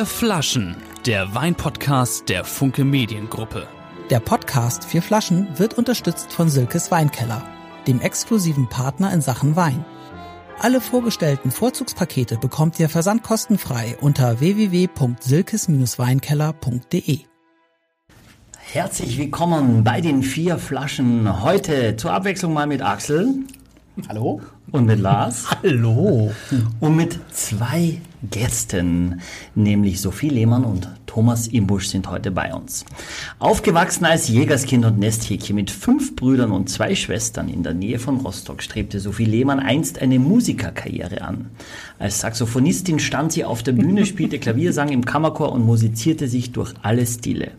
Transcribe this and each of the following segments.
Vier Flaschen, der Weinpodcast der Funke Mediengruppe. Der Podcast Vier Flaschen wird unterstützt von Silkes Weinkeller, dem exklusiven Partner in Sachen Wein. Alle vorgestellten Vorzugspakete bekommt ihr versandkostenfrei unter www.silkes-weinkeller.de. Herzlich willkommen bei den vier Flaschen. Heute zur Abwechslung mal mit Axel. Hallo. Und mit Lars. Hallo. Und mit zwei Gästen, nämlich Sophie Lehmann und Thomas Imbusch sind heute bei uns. Aufgewachsen als Jägerskind und Nesthäkchen mit fünf Brüdern und zwei Schwestern in der Nähe von Rostock strebte Sophie Lehmann einst eine Musikerkarriere an. Als Saxophonistin stand sie auf der Bühne, spielte Klavier, sang im Kammerchor und musizierte sich durch alle Stile.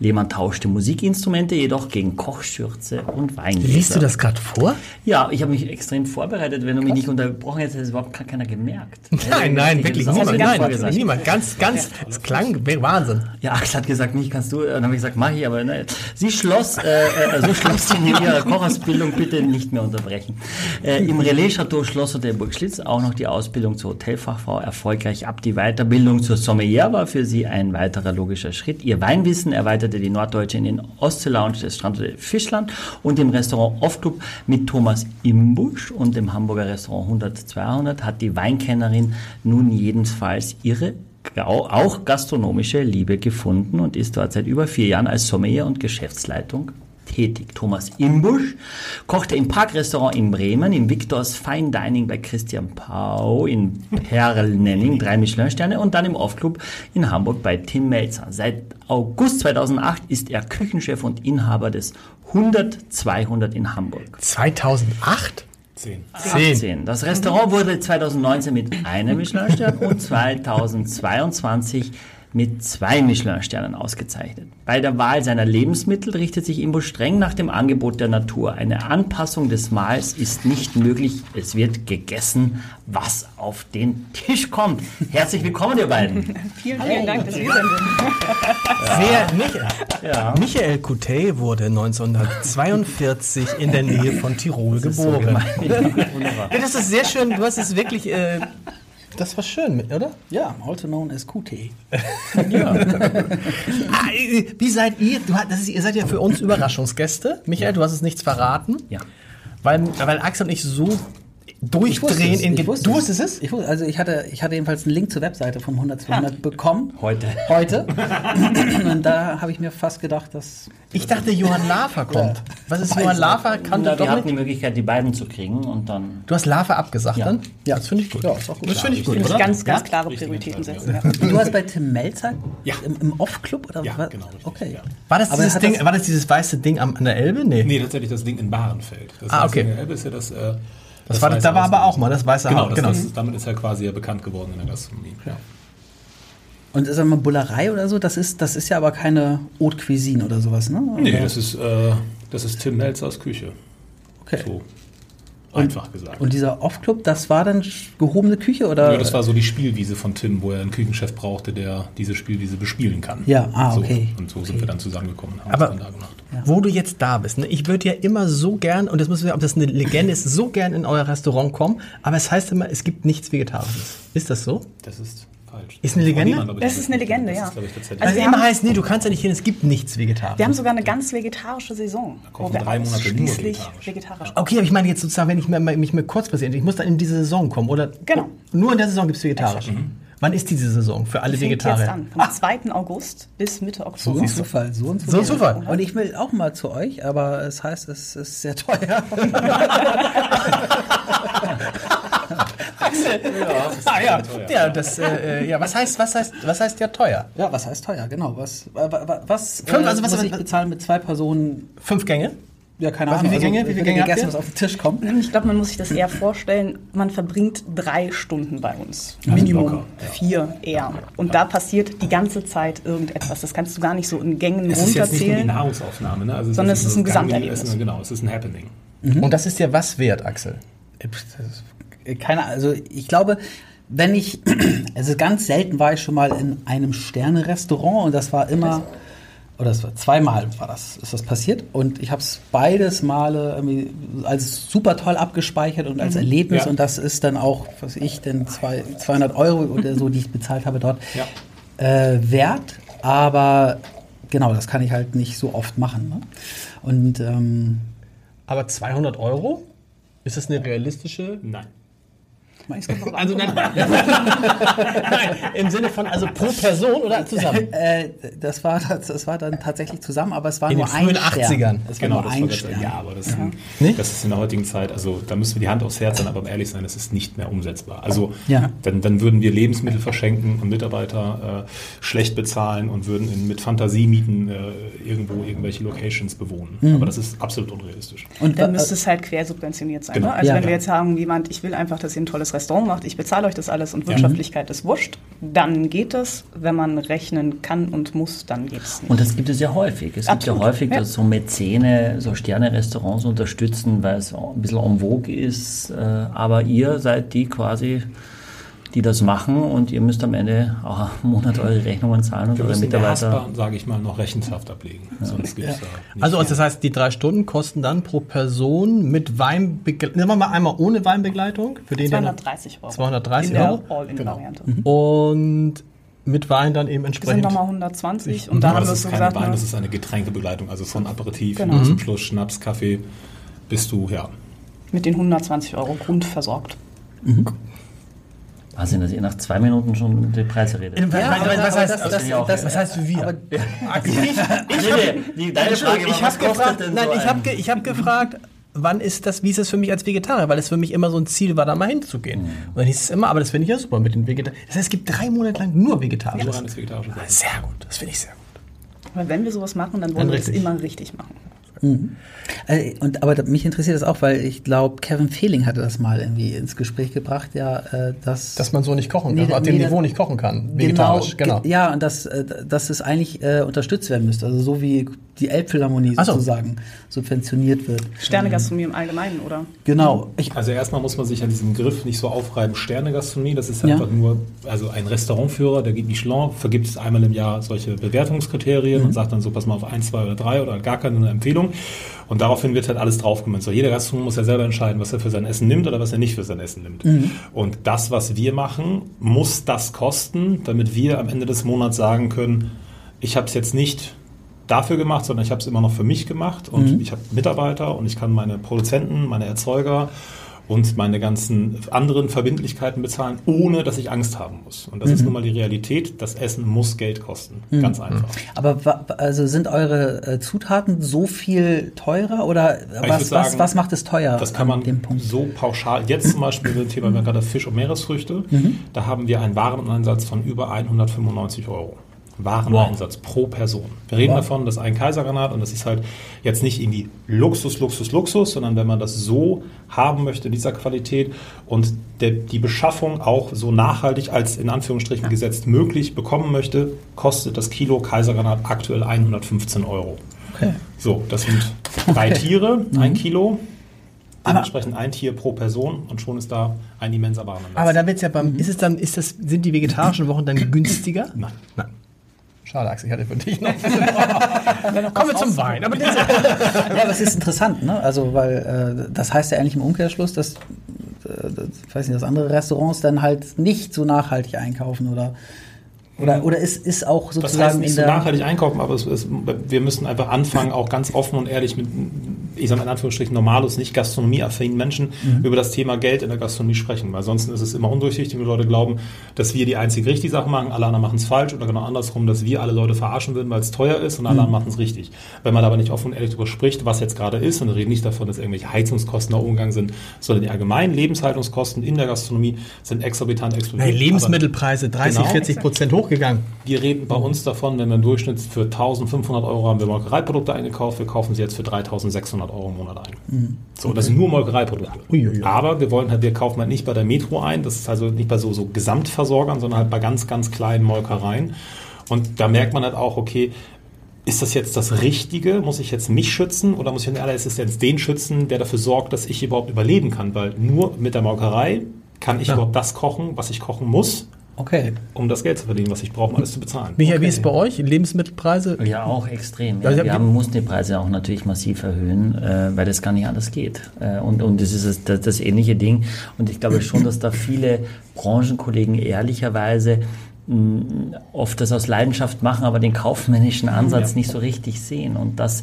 Lehmann tauschte Musikinstrumente jedoch gegen Kochschürze und Weingläser. Liest du das gerade vor? Ja, ich habe mich extrem vorbereitet. Wenn du mich nicht unterbrochen hättest, hätte es überhaupt keiner gemerkt. Nein, nein, wirklich niemand. Nein, niemand. Ganz, ganz, es klang Wahnsinn. Ja, Axel hat gesagt, mich kannst du. Dann habe ich gesagt, mach ich, aber nein. Sie schloss, äh, äh, so schloss sie in ihrer Kochausbildung bitte nicht mehr unterbrechen. Äh, Im Relais-Chateau Schloss der Burg Schlitz auch noch die Ausbildung zur Hotelfachfrau erfolgreich ab. Die Weiterbildung zur Sommelier war für sie ein weiterer logischer Schritt. Ihr Weinwissen erweiterte die Norddeutsche in den Ostsee-Lounge des Strandhotels Fischland und dem Restaurant Off-Club mit Thomas Imbusch und dem Hamburger Restaurant 100-200 hat die Weinkennerin nun jedenfalls ihre auch gastronomische Liebe gefunden und ist dort seit über vier Jahren als Sommelier und Geschäftsleitung tätig. Thomas Imbusch kochte im Parkrestaurant in Bremen, im Victors Fine Dining bei Christian Pau, in Perlnenning, drei Michelin-Sterne und dann im Off-Club in Hamburg bei Tim Melzer. Seit August 2008 ist er Küchenchef und Inhaber des 100-200 in Hamburg. 2008? 10. 10. Das Restaurant wurde 2019 mit einem Michelin-Stern und 2022 mit zwei Michelin-Sternen ausgezeichnet. Bei der Wahl seiner Lebensmittel richtet sich Imbo streng nach dem Angebot der Natur. Eine Anpassung des Mahls ist nicht möglich. Es wird gegessen, was auf den Tisch kommt. Herzlich willkommen, ihr beiden. vielen, vielen Dank, dass wir sind. Sehr, Michael, ja. Michael Coutet wurde 1942 in der Nähe von Tirol geboren. So ja, das ist sehr schön. Du hast es wirklich äh, das war schön, oder? Ja, also known as QT. ja. ah, wie seid ihr? Du, das ist, ihr seid ja für uns Überraschungsgäste. Michael, ja. du hast es nichts verraten. Ja. Weil, weil Axel und ich so durchdrehen in ich Du wusstest es? Ich wusste, also ich hatte, ich hatte jedenfalls einen Link zur Webseite vom 100 200 ja. bekommen. Heute. Heute. und da habe ich mir fast gedacht, dass. Ich dachte, Johann Lafer kommt. Ja. Was ist Johann Lafer? Kann doch wir hatten die Möglichkeit, die beiden zu kriegen und dann. Du hast Lafer abgesagt ja. dann? Ja, das finde ich gut. Ja, ist auch gut. Das finde ich gut. Ich ganz, ganz klare Prioritäten setzen. Du hast bei Tim Melzer ja. im, im Off-Club oder ja, was? genau. Richtig. Okay. War das, dieses Ding, das war das dieses weiße Ding an der Elbe? Nee. Nee, tatsächlich das Ding in Bahrenfeld. Das ah, okay. In der Elbe ist ja das. Das, das war, da war aber auch mal das weiße genau, genau. Das, damit ist er quasi ja bekannt geworden in der Gastronomie. Ja. Und ist mal Bullerei oder so? Das ist, das ist ja aber keine Haute Cuisine oder sowas, ne? Nee, das ist, äh, das ist Tim Melzers Küche. Okay. So. Einfach gesagt. Und dieser Off-Club, das war dann gehobene Küche oder? Ja, das war so die Spielwiese von Tim, wo er einen Küchenchef brauchte, der diese Spielwiese bespielen kann. Ja, ah, okay. So. Und so okay. sind wir dann zusammengekommen. Haben Aber da gemacht. Ja. wo du jetzt da bist, ne? ich würde ja immer so gern, und das müssen wir, ob das eine Legende ist, so gern in euer Restaurant kommen, aber es heißt immer, es gibt nichts Vegetarisches. Ist das so? Das ist Ist eine Legende? Niemand, das ist eine Legende, ja. also, also immer heißt, nee, du kannst ja nicht hin, es gibt nichts Vegetarisches. Wir haben sogar eine ganz vegetarische Saison. Da wir drei Monate schließlich vegetarisch. vegetarisch Okay, aber ich meine jetzt sozusagen, wenn ich mich mir kurz passiert, ich muss dann in diese Saison kommen, oder? Genau. Nur in der Saison gibt es vegetarisch. Mhm. Wann ist diese Saison für alle die Vegetarier? Jetzt an, vom ah. 2. August bis Mitte Oktober. So ein Zufall, so ein Zufall. So ein Zufall. Und ich will auch mal zu euch, aber es heißt, es ist sehr teuer. ja, ah, ja. ja, das, äh, ja, was heißt, was heißt, was heißt ja teuer? Ja, was heißt teuer? Genau, was, was, Fünf, also was muss ich bezahlen mit zwei Personen? Fünf Gänge? Ja, keine Ahnung. Wie viele Gänge, also, wie viele Gänge gegessen, was auf den Tisch kommt? Ich glaube, man muss sich das eher vorstellen, man verbringt drei Stunden bei uns. Minimum locker, vier eher. Und da passiert die ganze Zeit irgendetwas. Das kannst du gar nicht so in Gängen es runterzählen. Es ist jetzt nicht nur die Nahrungsaufnahme, ne? also sondern es ist ein Gesamterlebnis. Genau, es ist ein Happening. Mhm. Und das ist ja was wert, Axel? Keine also ich glaube, wenn ich, also ganz selten war ich schon mal in einem Sterne-Restaurant und das war immer, oder es war zweimal war das, ist das passiert und ich habe es beides Male als super toll abgespeichert und als mhm. Erlebnis ja. und das ist dann auch, was ich, denn zwei, 200 Euro oder so, die ich bezahlt habe dort. Ja. äh, wert, aber genau, das kann ich halt nicht so oft machen. Ne? Und ähm, Aber 200 Euro? Ist das eine realistische? Nein. Also nein, nein, im Sinne von also pro Person oder zusammen? äh, das, war, das, das war dann tatsächlich zusammen, aber es war In nur den ein frühen Stern. 80ern. Es war Genau, nur das ein war Stern. ja, aber das, Nicht? das ist in der heutigen Zeit, also da müssen wir die Hand aufs Herz sein, aber um ehrlich sein, das ist nicht mehr umsetzbar. Also Ja. dann, dann würden wir Lebensmittel verschenken und Mitarbeiter äh, schlecht bezahlen und würden in, mit Fantasiemieten äh, irgendwo irgendwelche Locations bewohnen. Mhm. Aber das ist absolut unrealistisch. Und Dann äh, müsste es halt quersubventioniert sein. Genau. Ne? Also Ja, wenn wir jetzt sagen, jemand, ich will einfach, dass ihr ein tolles Restaurant macht, ich bezahle euch das alles und Wirtschaftlichkeit ist wurscht, dann geht es. Wenn man rechnen kann und muss, dann geht es nicht. Und das gibt es ja häufig. Es Absolut, gibt ja häufig, dass so Mäzene, so Sterne-Restaurants unterstützen, weil es ein bisschen en vogue ist. Äh, Aber ihr seid die quasi, die das machen und ihr müsst am Ende auch einen Monat eure Rechnungen zahlen und Wir eure Mitarbeiter. Sage ich mal, noch Rechenschaft ablegen. Sonst gibt's da nicht Also viel. das heißt, die drei Stunden kosten dann pro Person mit Weinbegleitung, nehmen wir mal einmal ohne Weinbegleitung, für den der noch- 230 Euro. 230 in der Euro? All-In-Variante. und mit Wein dann eben Wir sind entsprechend. nochmal 120 und da Aber haben wir das so keine gesagt, Wein, ne, das ist eine Getränkebegleitung, also von Aperitif Genau. zum Schluss Schnaps, Kaffee, bist du, ja. mit den 120 Euro Grund versorgt. Wahnsinn, dass ihr nach zwei Minuten schon die Preise redet. was, Ja, was, heißt, das- das, das- das, heißt wir? aber- ich ich, deine Frage war, ich was habe gefragt, nein, so ich habe ge, ich hab gefragt, wann ist das, wie ist es für mich als Vegetarier? Weil es für mich immer so ein Ziel war, da mal hinzugehen. Und dann hieß es immer, aber das finde ich ja super mit den Vegetariern. Das heißt, es gibt drei Monate lang nur vegetarisches Essen. Sehr gut, das finde ich sehr gut. Weil wenn wir sowas machen, dann Dann wollen wir es immer richtig machen. Äh, Und, aber mich interessiert das auch, weil ich glaube, Kevin Fehling hatte das mal irgendwie ins Gespräch gebracht, ja, äh, dass, Dass man so nicht kochen kann, Nee, dass man auf dem nee, Niveau nicht kochen kann. Vegetarisch, genau. ge- Ja, und dass, äh, dass es eigentlich äh, unterstützt werden müsste. Also so wie die Elbphilharmonie so. sozusagen subventioniert wird. Sternegastronomie im Allgemeinen, oder? Genau. Ich, Also erstmal muss man sich an diesem Begriff nicht so aufreiben, Sternegastronomie, das ist Ja. einfach nur, also ein Restaurantführer, der gibt Michelin, vergibt es einmal im Jahr solche Bewertungskriterien und sagt dann so, pass mal auf ein, zwei oder drei oder gar keine eine Empfehlung. Und daraufhin wird halt alles draufgemünzt. So, jeder Gastronom muss ja selber entscheiden, was er für sein Essen nimmt oder was er nicht für sein Essen nimmt. Und das, was wir machen, muss das kosten, damit wir am Ende des Monats sagen können, ich habe es jetzt nicht dafür gemacht, sondern ich habe es immer noch für mich gemacht und ich habe Mitarbeiter und ich kann meine Produzenten, meine Erzeuger und meine ganzen anderen Verbindlichkeiten bezahlen, ohne dass ich Angst haben muss. Und das ist nun mal die Realität. Das Essen muss Geld kosten. Ganz einfach. aber wa- also sind eure äh, Zutaten so viel teurer oder was, was, sagen, was macht es teuer Das kann an man so pauschal. Jetzt zum Beispiel mit dem Thema wir haben gerade Fisch und Meeresfrüchte. Da haben wir einen Wareneinsatz von über 195 Euro. Wareneinsatz pro Person. Wir reden davon, dass ein Kaisergranat, und das ist halt jetzt nicht irgendwie Luxus, Luxus, Luxus, sondern wenn man das so haben möchte, in dieser Qualität und der, die Beschaffung auch so nachhaltig als in Anführungsstrichen gesetzt möglich bekommen möchte, kostet das Kilo Kaisergranat aktuell 115 Euro. Okay. So, das sind drei Tiere, ein Kilo. Dementsprechend ein Tier pro Person und schon ist da ein immenser Wareneinsatz. Aber da wird's ja beim, ist es dann, ist das, sind die vegetarischen Wochen dann günstiger? Nein. Nein. Schade, Axel, ich hatte für dich noch. Kommen wir zum Wein. Aber das, Ja, das ist interessant, ne? Also, weil äh, das heißt ja eigentlich im Umkehrschluss, dass, äh, das, ich weiß nicht, dass andere Restaurants dann halt nicht so nachhaltig einkaufen oder oder, oder ist, ist auch Das sozusagen heißt nicht in so der nachhaltig einkaufen, aber es ist, wir müssen einfach anfangen, auch ganz offen und ehrlich mit, ich sage mal in Anführungsstrichen, normalos, nicht gastronomieaffinen Menschen über das Thema Geld in der Gastronomie sprechen. Weil ansonsten ist es immer undurchsichtig und die Leute glauben, dass wir die einzig richtige Sache machen, alle anderen machen es falsch oder genau andersrum, dass wir alle Leute verarschen würden, weil es teuer ist und alle anderen machen es richtig. Wenn man aber nicht offen und ehrlich darüber spricht, was jetzt gerade ist, und wir reden nicht davon, dass irgendwelche Heizungskosten nach umgegangen sind, sondern die allgemeinen Lebenshaltungskosten in der Gastronomie sind exorbitant explodiert. Hey, Lebensmittelpreise 30, Genau. 40 Prozent hochgegangen. Wir reden bei uns davon, wenn wir im Durchschnitt für 1500 Euro haben wir Molkereiprodukte eingekauft, wir kaufen sie jetzt für 3600 Euro im Monat ein. So, das sind nur Molkereiprodukte. Uiuiui. Aber wir wollen halt, wir kaufen halt nicht bei der Metro ein, das ist also nicht bei so, so Gesamtversorgern, sondern halt bei ganz, ganz kleinen Molkereien. Und da merkt man halt auch, okay, ist das jetzt das Richtige? Muss ich jetzt mich schützen oder muss ich in allererster Instanz den schützen, der dafür sorgt, dass ich überhaupt überleben kann? Weil nur mit der Molkerei kann ich Ja. überhaupt das kochen, was ich kochen muss, Okay. um das Geld zu verdienen, was ich brauche, um alles zu bezahlen. Michael, wie ist es bei euch? Lebensmittelpreise? Ja, auch extrem. Ja, Wir haben, mussten die Preise auch natürlich massiv erhöhen, äh, weil das gar nicht anders geht. Äh, und, und das ist das, das, das ähnliche Ding. Und ich glaube schon, dass da viele Branchenkollegen ehrlicherweise mh, oft das aus Leidenschaft machen, aber den kaufmännischen Ansatz nicht so richtig sehen. Und das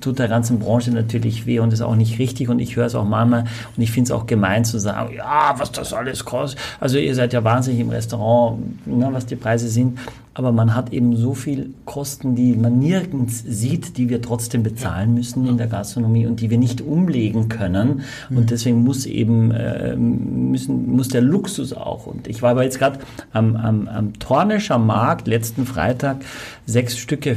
tut der ganzen Branche natürlich weh und ist auch nicht richtig. Und ich höre es auch manchmal und ich finde es auch gemein zu sagen, ja, was das alles kostet. Also ihr seid ja wahnsinnig im Restaurant, ne, was die Preise sind. Aber man hat eben so viel Kosten, die man nirgends sieht, die wir trotzdem bezahlen müssen in der Gastronomie und die wir nicht umlegen können. Und deswegen muss eben äh, müssen, muss der Luxus auch. Und ich war aber jetzt gerade am, am, am Tornischer Markt letzten Freitag sechs Stücke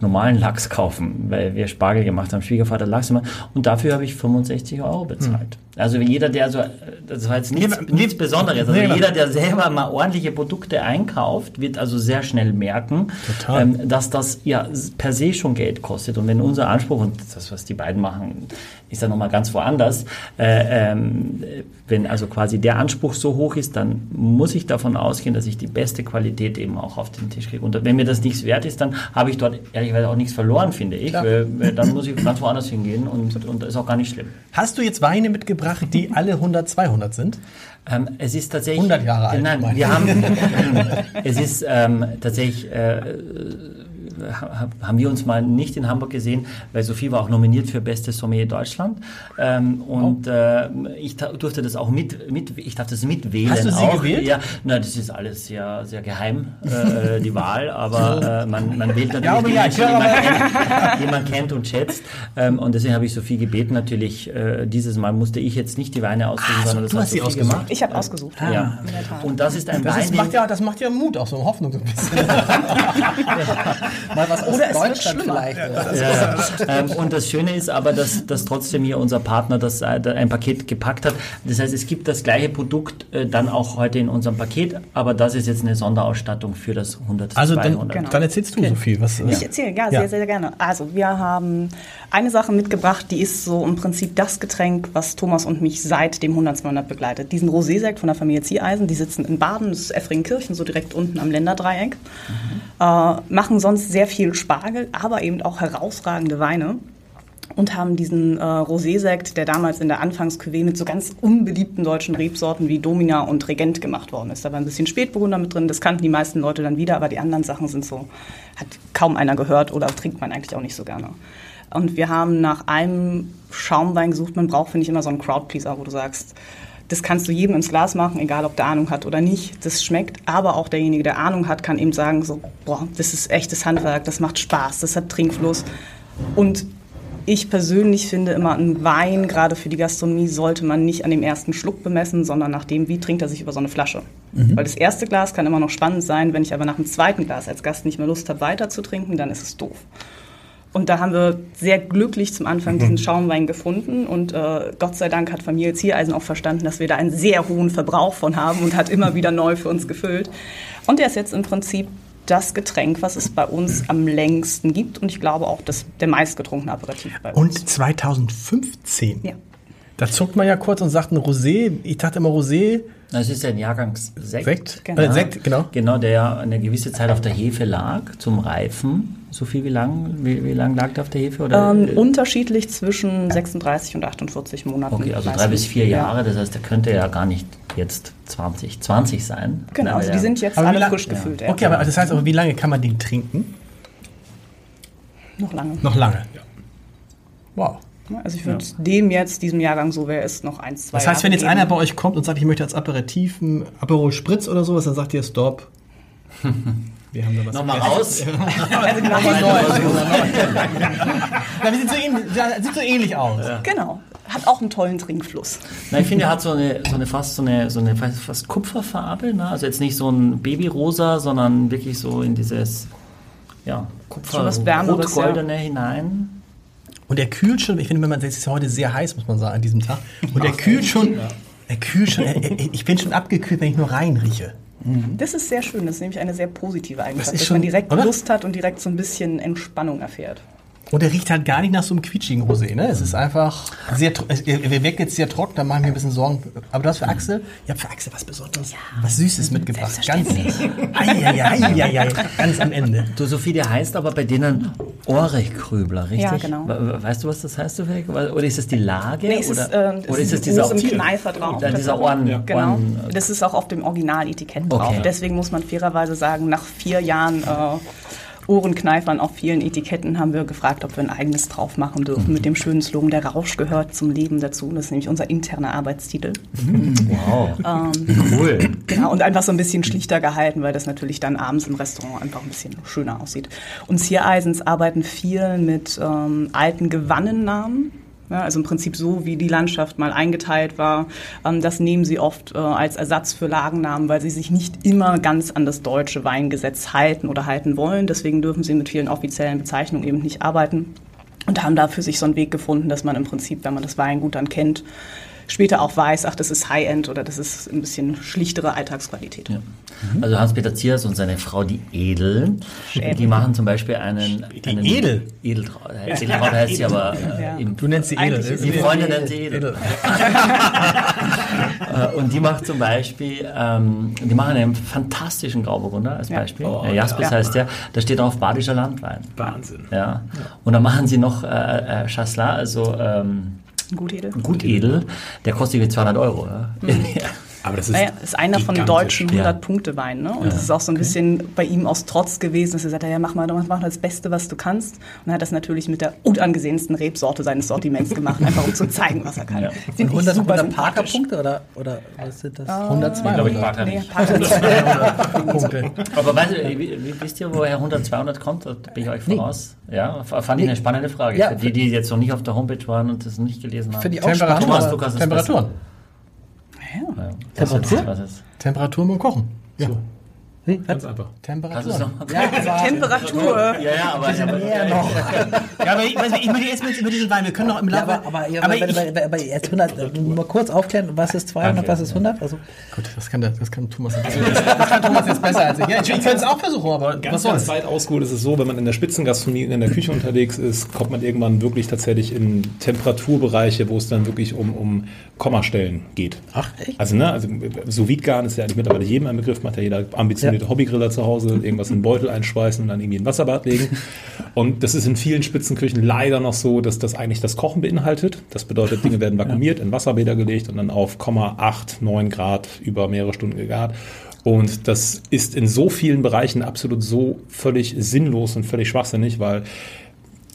normalen Lachs kaufen, weil wir Spargel gemacht haben, Schwiegervater Lachs gemacht und dafür habe ich 65 Euro bezahlt. Also jeder, der so, das war jetzt nichts, Nee, nichts Besonderes, also nee, jeder, der selber mal ordentliche Produkte einkauft, wird also sehr schnell merken, ähm, dass das ja per se schon Geld kostet. Und wenn unser Anspruch, und das, was die beiden machen, ist ja nochmal ganz woanders, äh, ähm, wenn also quasi der Anspruch so hoch ist, dann muss ich davon ausgehen, dass ich die beste Qualität eben auch auf den Tisch kriege. Und wenn mir das nichts wert ist, dann habe ich dort ehrlicherweise auch nichts verloren, finde ich. Weil, weil dann muss ich ganz woanders hingehen und, und das ist auch gar nicht schlimm. Hast du jetzt Weine mitgebracht, die alle 100, 200 sind? Ähm, es ist tatsächlich 100 Jahre alt, Nein, wir haben. es ist ähm, tatsächlich. Äh, haben wir uns mal nicht in Hamburg gesehen, weil Sophie war auch nominiert für Beste Sommelier Deutschland. Ähm, und Oh. äh, ich durfte das auch mit, mit ich darf das mitwählen. Hast du sie auch. gewählt? Ja, na, das ist alles sehr, sehr geheim, äh, die Wahl, aber äh, man, man wählt natürlich aber die ja, Menschen, die man, kennt, die man kennt und schätzt. Ähm, und deswegen habe ich Sophie gebeten, natürlich, äh, dieses Mal musste ich jetzt nicht die Weine aussuchen, Ah, so, sondern das hat hast sie Sophie ausgesucht. gemacht. Ich habe ausgesucht. Ja. Tat. Und das ist ein Das, Wein, ist, macht ja, das macht ja Mut, auch so Hoffnung so ein bisschen. Mal was aus Oder Deutschland schlimmer. vielleicht. Ja, ähm, und das Schöne ist aber, dass, dass trotzdem hier unser Partner das äh, ein Paket gepackt hat. Das heißt, es gibt das gleiche Produkt äh, dann auch heute in unserem Paket, aber das ist jetzt eine Sonderausstattung für das 100 Also 200. dann, dann erzählst du so viel. Was, Ich erzähle, ja, Ja. sehr, sehr gerne. Also, wir haben eine Sache mitgebracht, die ist so im Prinzip das Getränk, was Thomas und mich seit dem 100 200 begleitet. Diesen Rosé-Sekt von der Familie Zieheisen, die sitzen in Baden, das ist Effringkirchen, so direkt unten am Länderdreieck. Äh, machen sonst sehr viel Spargel, aber eben auch herausragende Weine. Und haben diesen äh, Rosé-Sekt, der damals in der Anfangscuvée mit so ganz unbeliebten deutschen Rebsorten wie Domina und Regent gemacht worden ist. Da war ein bisschen Spätburgunder mit drin, das kannten die meisten Leute dann wieder, aber die anderen Sachen sind so, hat kaum einer gehört oder trinkt man eigentlich auch nicht so gerne. Und wir haben nach einem Schaumwein gesucht, man braucht, finde ich, immer so einen Crowdpleaser, wo du sagst, das kannst du jedem ins Glas machen, egal ob der Ahnung hat oder nicht. Das schmeckt, aber auch derjenige, der Ahnung hat, kann eben sagen, so, boah, das ist echtes Handwerk, das macht Spaß, das hat Trinkfluss. Und ich persönlich finde immer, ein Wein, gerade für die Gastronomie, sollte man nicht an dem ersten Schluck bemessen, sondern nach dem, wie trinkt er sich über so eine Flasche. Weil das erste Glas kann immer noch spannend sein, wenn ich aber nach dem zweiten Glas als Gast nicht mehr Lust habe, weiter zu trinken, dann ist es doof. Und da haben wir sehr glücklich zum Anfang diesen Schaumwein gefunden. Und äh, Gott sei Dank hat Familie Ziereisen auch verstanden, dass wir da einen sehr hohen Verbrauch von haben und hat immer wieder neu für uns gefüllt. Und der ist jetzt im Prinzip das Getränk, was es bei uns am längsten gibt. Und ich glaube auch das, der meistgetrunkene Aperitif bei uns. Und 2015. Ja. Da zuckt man ja kurz und sagt ein Rosé. Ich dachte immer Rosé, Das ist ein Jahrgangssekt. Sekt. Genau. Äh, Sekt, genau. Genau, der eine gewisse Zeit auf der Hefe lag zum Reifen. So viel wie lang? Wie, wie lang lag der auf der Hefe? Oder? Ähm, unterschiedlich zwischen 36 und 48 Monaten. okay, also drei bis vier Ja. Jahre. Das heißt, der könnte ja gar nicht jetzt 20, 20 sein. Genau, also die sind jetzt alle frisch gefüllt. Ja. Okay, aber das heißt aber, wie lange kann man den trinken? Noch lange. Noch lange. Wow. Also ich würde dem jetzt, diesem Jahrgang, so wer ist, noch eins, zwei Das heißt, Jahre wenn jetzt geben. einer bei euch kommt und sagt, ich möchte als Aperitif ein Aperol Spritz oder sowas, dann sagt ihr Stopp. Wir haben da was. Nochmal raus. Wir sind so ähnlich, sieht so ähnlich aus. genau. Hat auch einen tollen Trinkfluss. Na, ich finde, er hat so eine, so eine fast so eine, so eine fast, fast Kupferfarbe. Ne? Also jetzt nicht so ein Babyrosa, sondern wirklich so in dieses ja, Kupfer, rot-goldene hinein. Und er kühlt schon, ich finde, wenn man, es ist heute sehr heiß, muss man sagen, an diesem Tag. Und er kühlt schon, er kühlt schon, er, ich bin schon abgekühlt, wenn ich nur reinrieche. Das ist sehr schön. Das ist nämlich eine sehr positive Eigenschaft, dass schon- man direkt oder? Lust hat und direkt so ein bisschen Entspannung erfährt. Und er riecht halt gar nicht nach so einem quietschigen Rosé, ne? Es ist einfach sehr, tro- es- er wirkt jetzt sehr trocken, da machen wir ein bisschen Sorgen. Aber du hast für Axel, ihr habt für Axel was Besonderes, was Süßes mitgebracht. Ganz, ei, ei, ei, ei, ei, ganz am Ende. Du, Sophie, der heißt aber bei denen Orich-Krübler, richtig? Ja, genau. We- Weißt du, was das heißt zufällig? Oder ist es die Lage? Nee, es oder, ist, äh, oder es ist es ein dieser großem Kneifer drauf. Ja, dieser Ohren, Genau. Ohren Das ist auch auf dem Originaletikett drauf. Okay. Deswegen muss man fairerweise sagen, nach vier Jahren äh, Ohrenkneifern auf vielen Etiketten haben wir gefragt, ob wir ein eigenes drauf machen dürfen mit dem schönen Slogan, der Rausch gehört zum Leben dazu. Das ist nämlich unser interner Arbeitstitel. Wow. cool. Genau, und einfach so ein bisschen schlichter gehalten, weil das natürlich dann abends im Restaurant einfach ein bisschen schöner aussieht. Und Ziereisens arbeiten viel mit ähm, alten Gewannennamen. Ja, also im Prinzip so, wie die Landschaft mal eingeteilt war. Ähm, das nehmen sie oft äh, als Ersatz für Lagennamen, weil sie sich nicht immer ganz an das deutsche Weingesetz halten oder halten wollen. Deswegen dürfen sie mit vielen offiziellen Bezeichnungen eben nicht arbeiten. Und haben da für sich so einen Weg gefunden, dass man im Prinzip, wenn man das Weingut dann kennt, später auch weiß, ach, das ist High-End oder das ist ein bisschen schlichtere Alltagsqualität. Also Hans-Peter Ziers und seine Frau, die Edel, die machen zum Beispiel einen... Die einen Edel? Edeltraut. Edeltraut heißt sie aber äh, Ja. Du nennst sie Edel. Das Die Freundin nennt sie Edel. Äh, Und die macht zum Beispiel, ähm, die machen einen fantastischen Grauburgunder als Ja. Beispiel. Oh, äh, Jaspis ja. heißt der. Da steht drauf Badischer Landwein. Wahnsinn. Ja. Und dann machen sie noch äh, äh, Chasselas, also ähm, Gut, Edel. gut edel. Der kostet irgendwie 200 Euro. Ja. Aber das ist, Naja, ist einer von deutschen Ja. 100-Punkte-Weinen. Ne? Und das ist auch so ein bisschen bei ihm aus Trotz gewesen, dass er sagt, ja, mach mal, mach mal das Beste, was du kannst. Und er hat das natürlich mit der unangesehensten Rebsorte seines Sortiments gemacht, einfach um zu zeigen, was er kann. Ja. Sind 100, 100 sympathisch. Parker-Punkte oder, oder was sind das? 102. glaube ich, Parker Nee. Punkte. Aber weißt du, wisst ihr, woher 100, 200 kommt? Da bin ich euch voraus. Ja, f- fand ich eine spannende Frage. Ja. Für die, die jetzt noch nicht auf der Homepage waren und das nicht gelesen haben. Finde ich auch. Thomas, es Temperaturen. Ja. Temperatur? Was ist? Temperatur beim Kochen. Ja. Wie? Ganz einfach. Temperatur. Ja, aber Temperatur. Ja, ja, aber, aber mehr noch. Ja, aber ich, weiß nicht, ich möchte jetzt mal über diesen Wein. Wir können noch im Ja, Laufe. aber, aber, ja, aber aber, ich, aber, aber jetzt 100, äh, mal kurz aufklären, was ist 200, Okay. was ist 100? Also, gut, das kann, der, das kann Thomas jetzt Das kann Thomas jetzt besser als ich. Ja, ich könnte es auch versuchen, aber was Ganz, ganz soll's? weit ausgeholt ist es so, wenn man in der Spitzengastronomie in der Küche unterwegs ist, kommt man irgendwann wirklich tatsächlich in Temperaturbereiche, wo es dann wirklich um, um Kommastellen geht. Ach, echt? Also, ne, also sous vide garen ist ja eigentlich mittlerweile jedem ein Begriff, macht ja jeder ambitionierte Hobbygriller zu Hause, irgendwas in den Beutel einschweißen und dann irgendwie in ein Wasserbad legen. Und das ist in vielen Spitzenküchen leider noch so, dass das eigentlich das Kochen beinhaltet. Das bedeutet, Dinge werden vakuumiert, in Wasserbäder gelegt und dann auf 0,8, 9 Grad über mehrere Stunden gegart. Und das ist in so vielen Bereichen absolut so völlig sinnlos und völlig schwachsinnig, weil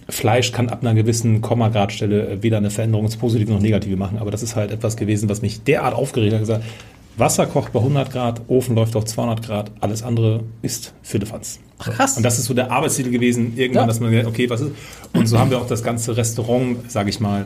Fleisch kann ab einer gewissen Kommagradstelle weder eine Veränderung ins Positive noch Negative machen. Aber das ist halt etwas gewesen, was mich derart aufgeregt hat. gesagt, Wasser kocht bei 100 Grad, Ofen läuft auf 200 Grad, alles andere ist Firlefanz. Ach, krass. Und das ist so der Arbeitstitel gewesen, irgendwann, Ja. dass man gesagt, okay, was ist? Und so haben wir auch das ganze Restaurant, sage ich mal,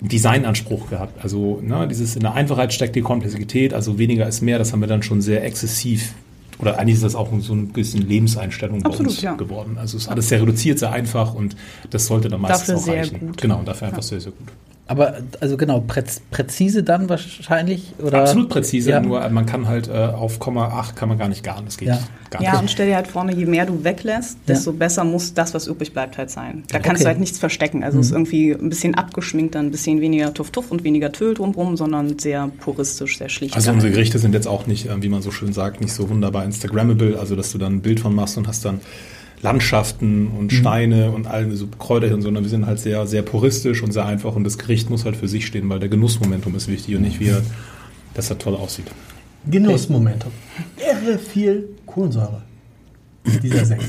Designanspruch gehabt. Also ne, dieses in der Einfachheit steckt die Komplexität, also weniger ist mehr, das haben wir dann schon sehr exzessiv oder eigentlich ist das auch so ein bisschen Lebenseinstellung bei Absolut, uns ja. geworden. Also es ist alles sehr reduziert, sehr einfach und das sollte dann meistens Dafür auch sehr reichen. gut. Genau, dafür einfach sehr, sehr gut. Aber also genau, präz, präzise dann wahrscheinlich? Oder? Absolut präzise, Ja. nur man kann halt äh, auf Komma 8 kann man gar nicht garen. Das geht Ja. gar Ja, nicht. und stell dir halt vorne, je mehr du weglässt, desto besser muss das, was übrig bleibt, halt sein. Da kannst Okay. du halt nichts verstecken. Also es ist irgendwie ein bisschen abgeschminkt, dann ein bisschen weniger Tuff-Tuff und weniger Tüll drumrum, sondern sehr puristisch, sehr schlicht. Also unsere Gerichte sind jetzt auch nicht, äh, wie man so schön sagt, nicht so wunderbar Instagrammable, also dass du dann ein Bild von machst und hast dann Landschaften und Steine und all so Kräuter hin, sondern wir sind halt sehr, sehr puristisch und sehr einfach und das Gericht muss halt für sich stehen, weil der Genussmomentum ist wichtig und nicht wie, er- dass er toll aussieht. Genussmomentum. Irre viel Kohlensäure. Dieser Sekt,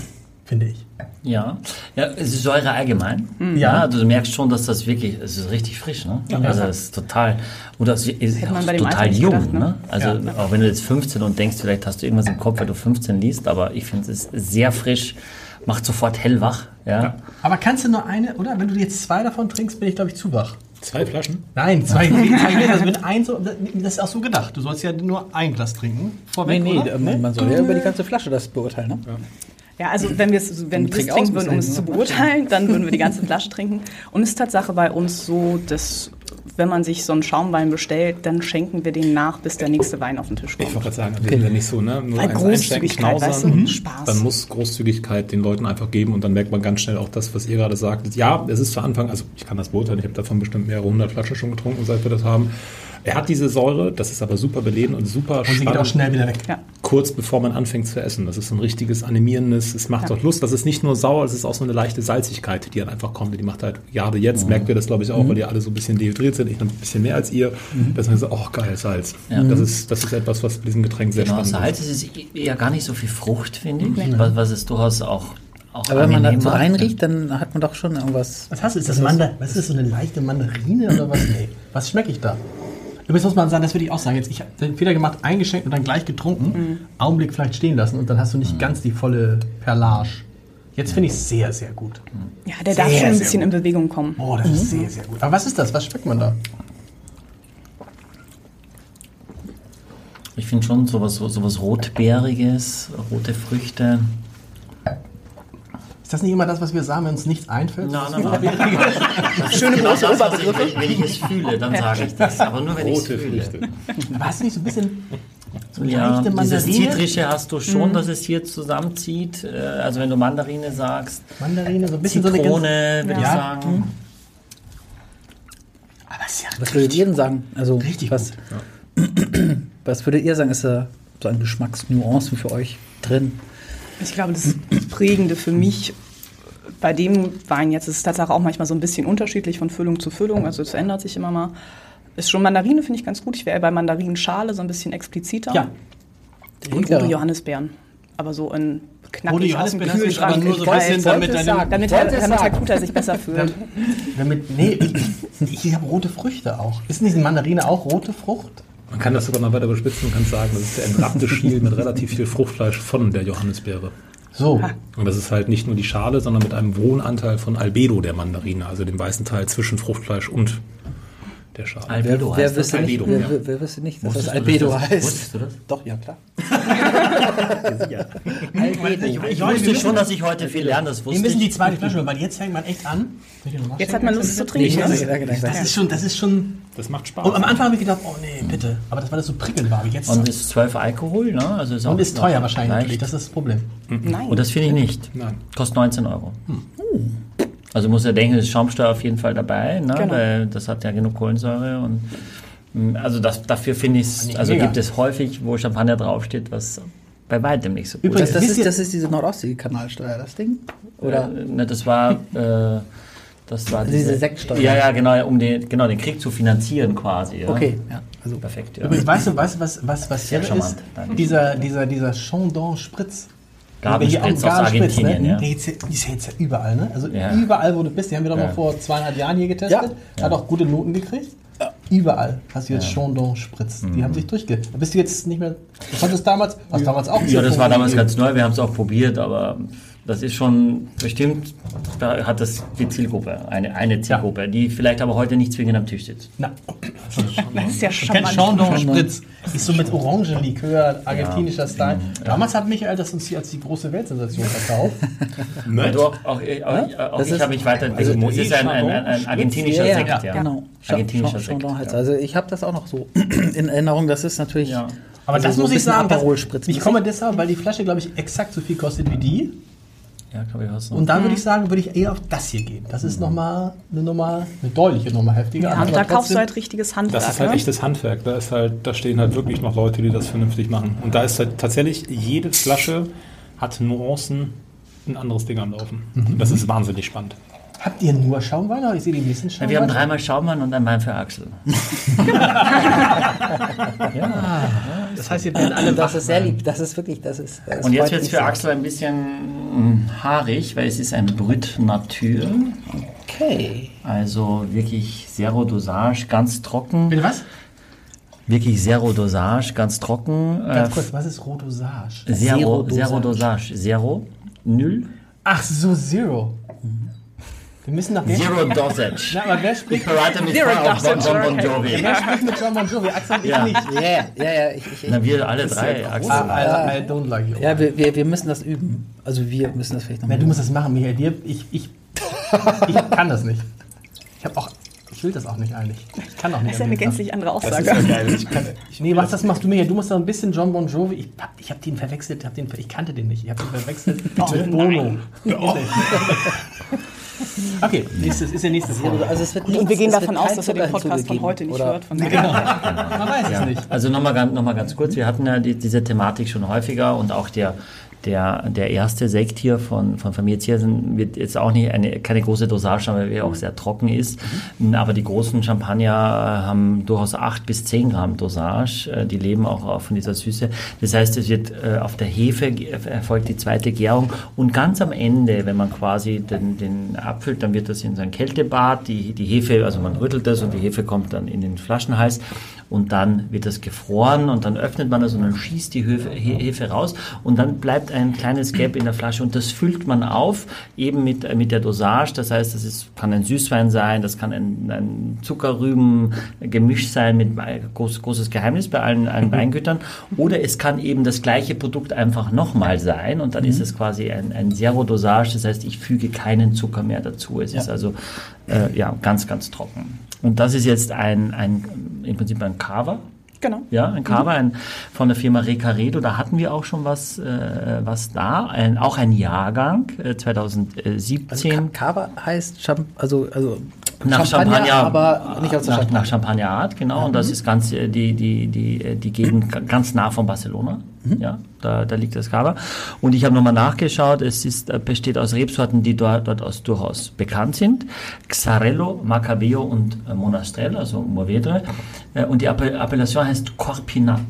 finde ich. Ja, ja, es ist Säure allgemein. Mhm. Ja, Ja. also du merkst schon, dass das wirklich, es ist richtig frisch, ne? also es ist total, und das ist auch bei dem Alter total jung, gedacht, ne? ne? Also auch wenn du jetzt 15 und denkst, vielleicht hast du irgendwas im Kopf, weil du 15 liest, aber ich finde es ist sehr frisch, macht sofort hellwach, ja. Aber kannst du nur eine, oder? Wenn du jetzt zwei davon trinkst, bin ich, glaube ich, zu wach. Zwei Flaschen? Nein, zwei, zwei Gläser. Also wenn ein so, das ist auch so gedacht. Du sollst ja nur ein Glas trinken. Nee, Vorweg, nee, oder? ähm, man soll ja über die ganze Flasche das beurteilen. Ne? Ja, also wenn wir es wenn Und wir es trink trinken aus, würden, um es zu ich, beurteilen, dann würden wir die ganze Flasche trinken. Und es ist Tatsache bei uns so, dass wenn man sich so einen Schaumwein bestellt, dann schenken wir den nach, bis der nächste Wein auf den Tisch Ich kommt. wollte gerade sagen, wir sind ja nicht so, ne? Nur Weil Großzügigkeit, weißt du? knausern. Spaß. Dann muss Großzügigkeit den Leuten einfach geben und dann merkt man ganz schnell auch das, was ihr gerade sagt. Ja, es ist zu Anfang, also ich kann das beurteilen, ich habe davon bestimmt mehrere hundert Flaschen schon getrunken, seit wir das haben. Er hat diese Säure, das ist aber super belebend und super Und sie geht auch spannend. schnell wieder weg. Ja. kurz bevor man anfängt zu essen. Das ist so ein richtiges animierendes, es macht auch Lust. Das ist nicht nur sauer, es ist auch so eine leichte Salzigkeit, die dann einfach kommt. Die macht halt, gerade jetzt merkt ihr das, glaube ich, auch, weil ihr alle so ein bisschen dehydriert sind. Ich noch ein bisschen mehr als ihr. Dass man so, oh geil, Salz. Das, ist, das ist etwas, was bei diesem Getränk sehr Genau, spannend Salz ist. ist es eher gar nicht so viel Frucht, finde ich, was, was es durchaus auch, auch Aber wenn man da so reinriecht, dann hat man doch schon irgendwas. Was hast du? Ist das Mander was ist das, so eine leichte Mandarine oder was? Nee. Was schmecke ich da? Übrigens muss man sagen, das würde ich auch sagen. Jetzt, ich habe den Fehler gemacht, eingeschenkt und dann gleich getrunken. Augenblick vielleicht stehen lassen und dann hast du nicht ganz die volle Perlage. Jetzt finde ich es sehr, sehr gut. Ja, der darf Sehr, schon ein bisschen gut. in Bewegung kommen. Oh, das ist sehr, sehr gut. Aber was ist das? Was schmeckt man da? Ich finde schon sowas, so- sowas Rotbeeriges, rote Früchte. Ist das nicht immer das, was wir sagen, wenn uns nichts einfällt? Nein, nein, nein. Ist genau das, was ich, wenn, wenn ich es fühle, dann sage ich das. Aber nur wenn ich es Rote fühle. Früchte. Aber hast du nicht so ein bisschen so Ja, leichte dieses Mandarine? Zitrische hast du schon, dass es hier zusammenzieht. Äh, Also wenn du Mandarine sagst, Mandarine, so ein bisschen so Zitrone, eine würde ich Ja. sagen. Aber das ist ja Was würdet ihr denn sagen? Also, Richtig was, was würdet ihr sagen, ist da so an Geschmacksnuancen für euch drin? Ich glaube, das Prägende für mich bei dem Wein jetzt ist es tatsächlich auch manchmal so ein bisschen unterschiedlich von Füllung zu Füllung. Also es ändert sich immer mal. Ist schon Mandarine, finde ich ganz gut. Ich wäre bei Mandarinenschale so ein bisschen expliziter. Ja. Und Ja. rote Johannisbeeren. Aber so in knackig aus dem Kühlschrank. aber nur so ein Geil. bisschen, damit deine- sagen. damit, Wollte Herr, damit Herr. Kuter sich besser fühlt. Damit, nee, ich, habe rote Früchte auch. Ist nicht Mandarine auch rote Frucht? Man kann das sogar noch weiter überspitzen und kann sagen, das ist der entrappte Schiel mit relativ viel Fruchtfleisch von der Johannisbeere. So. Und das ist halt nicht nur die Schale, sondern mit einem hohen Anteil von Albedo der Mandarine, also dem weißen Teil zwischen Fruchtfleisch und der Schale. Albedo wer heißt das. wüsste nicht, Albedo, wer, ja. wer, wer wüsste nicht, dass Wusstest das Albedo das- heißt? wusstest du das? Doch, ja klar. Ich wusste schon, dass ich heute viel lerne, das Wir wusste müssen die ich. zweite Flasche holen, weil jetzt fängt man echt an. Jetzt hat man Lust zu trinken. Ja, ne? ja, ja, Das ist schon, das ist schon. Das macht Spaß. Und am Anfang habe ich gedacht, oh nee, bitte. Aber das, weil das so prickelnd war. Aber jetzt. Und ist 12 Alkohol, ne? Also ist, auch Und ist teuer wahrscheinlich leicht. Das ist das Problem. Nein. Und das finde ich nicht. Nein. Kostet 19 Euro. Also muss ja denken, es ist Schaumsteuer auf jeden Fall dabei, ne? Genau. weil das hat ja genug Kohlensäure und mh, also das, dafür finde ich es, also mega. gibt es häufig, wo Champagner draufsteht, was bei weitem nicht so gut Übrigens, Das, das, ist, ihr- das ist diese Nordostsee-Kanalsteuer, das Ding? Oder? Äh, ne, das war, äh, das war Diese Sektsteuer. Ja, ja, genau, um den, genau, den Krieg zu finanzieren quasi. Ja. Okay, ja. Also, Perfekt, ja. Übrigens, weißt du, weißt du, was, was, was Sehr charmant, ist? danke. Dieser, dieser, dieser Chandon Spritz. Gabenspritz aus Argentinien, ne? ja. Ja- die ist ja jetzt ja überall, ne? Also Ja. überall, wo du bist. Die haben wir doch Ja. mal vor zweieinhalb Jahren hier getestet. Hat auch gute Noten gekriegt. Überall hast du jetzt Chandon Spritz. Die haben sich durchge... Da bist du jetzt nicht mehr... Du konntest damals... Hast damals auch Ja, das war damals gegeben. ganz neu, wir haben es auch probiert, aber das ist schon bestimmt, da hat das die Zielgruppe, eine, eine Zielgruppe, die vielleicht aber heute nicht zwingend am Tisch sitzt. Na, Das ist ja Ich kenne charmant. Chandon Spritz. Ist so mit Orangenlikör, argentinischer Style. Damals hat Michael das uns hier als die große Weltsensation verkauft. Und auch, auch, ich- auch, auch Das ich habe mich weiterentwickelt. also es ist ein, ein, ein, ein argentinischer ja, Sekt, ja, ja. genau. Argentinischer Ch- Sekt. Ja. Also ich habe das auch noch so in Erinnerung. Das ist natürlich. Ja. Aber also das so muss ich sagen, das, ich komme deshalb, weil die Flasche, glaube ich, exakt so viel kostet wie die. Ja, so. Und da würde ich sagen, würde ich eher auf das hier gehen. Das ist nochmal eine Nummer, eine deutliche Nummer heftiger. Ja, aber da kaufst du halt richtiges Handwerk. Das ist halt ne? echtes Handwerk. Da ist halt, da stehen halt wirklich noch Leute, die das vernünftig machen. Und da ist halt tatsächlich jede Flasche hat Nuancen ein anderes Ding am Laufen. Und das ist wahnsinnig spannend. Habt ihr nur Schaumwein oder ich sehe die nächsten Ja, Schaumweine? wir haben dreimal Schaumann und ein Wein für Axel. Das heißt, ihr werdet alle Das ist sehr lieb. Das ist wirklich, das ist. Das Und jetzt wird es für. Axel ein bisschen mm, haarig, weil es ist ein Brut Natur. Okay. Also wirklich Zero Dosage, ganz trocken. Bitte was? Wirklich Zero Dosage, ganz trocken. Ganz Äh, kurz, was ist Rotosage? Zero, Zero. Dosage. Zero, Null, Ach so, Zero. Wir müssen nach wer, Zero Dosage. Na, aber wer spricht, Ich bereite mich Zero vor auf Bon Dosage, Bon Jovi. wer spricht mit John Bon Jovi? Axel und ich Ja. nicht. Ja, ja, ja. Ich, ich, ich, Na, wir alle drei, Axel. Ah, I, I don't like you. ja wir, wir, wir müssen das üben. Also wir müssen das vielleicht noch Na, mal du musst das machen, Michael. Dir, ich, ich, ich kann das nicht. Ich habe auch, ich will das auch nicht eigentlich. Ich kann auch nicht. Das ist ja eine gänzlich andere Das ist Aussage. ja geil. Ich kann, ich, Nee, was das machst du mir? Du musst da ein bisschen John Bon Jovi. Ich hab, ich hab den verwechselt. Hab den, ich kannte den nicht. Ich habe den verwechselt mit Bono. Okay, nächstes ist der nächste Thema. Also es wird Und wir gehen davon aus, dass er den Podcast von heute nicht oder? hört. Von Genau. Man weiß es nicht. Also nochmal ganz, noch mal ganz kurz, wir hatten ja die, diese Thematik schon häufiger und auch der, der, der erste Sekt hier von, von Familie Ziersen wird jetzt auch nicht eine, keine große Dosage haben, weil er auch sehr trocken ist. Aber die großen Champagner äh, haben durchaus 8 bis 10 Gramm Dosage. Äh, Die leben auch von dieser Süße. Das heißt, es wird äh, auf der Hefe erfolgt die zweite Gärung und ganz am Ende, wenn man quasi den, den abfüllt, dann wird das in so ein Kältebad, die, die Hefe, also man rüttelt das und die Hefe kommt dann in den Flaschenhals und dann wird das gefroren und dann öffnet man das und dann schießt die Hefe, He- Hefe raus und dann bleibt ein kleines Gap in der Flasche und das füllt man auf eben mit, mit der Dosage. Das heißt, das ist, kann ein Süßwein sein, das kann ein, ein Zuckerrüben-Gemisch sein mit groß, großes Geheimnis bei allen, allen Weingütern oder es kann eben das gleiche Produkt einfach nochmal sein und dann ist es quasi ein, ein Zero-Dosage. Das heißt, ich füge keinen Zucker mehr dazu. Es ist also äh, ja, ganz, ganz trocken. Und das ist jetzt ein, ein im Prinzip ein Cava. Genau. Ja, ein Cava ein, von der Firma Recaredo. Da hatten wir auch schon was, äh, was da. Ein, auch ein Jahrgang äh, 2017. Also Cava heißt also, also nach Champagner, aber nicht aus der nach, Champagne. nach Champagnerart, genau. Und das ist ganz äh, die die die äh, die Gegend ganz nah von Barcelona. Ja, da, da liegt das Cava. Und ich habe nochmal nachgeschaut. Es ist äh, besteht aus Rebsorten, die dort, dort aus durchaus bekannt sind: Xarello, Macabeo und Monastrell, also Mourvedre. Äh, und die Appe- Appellation heißt Corpinat.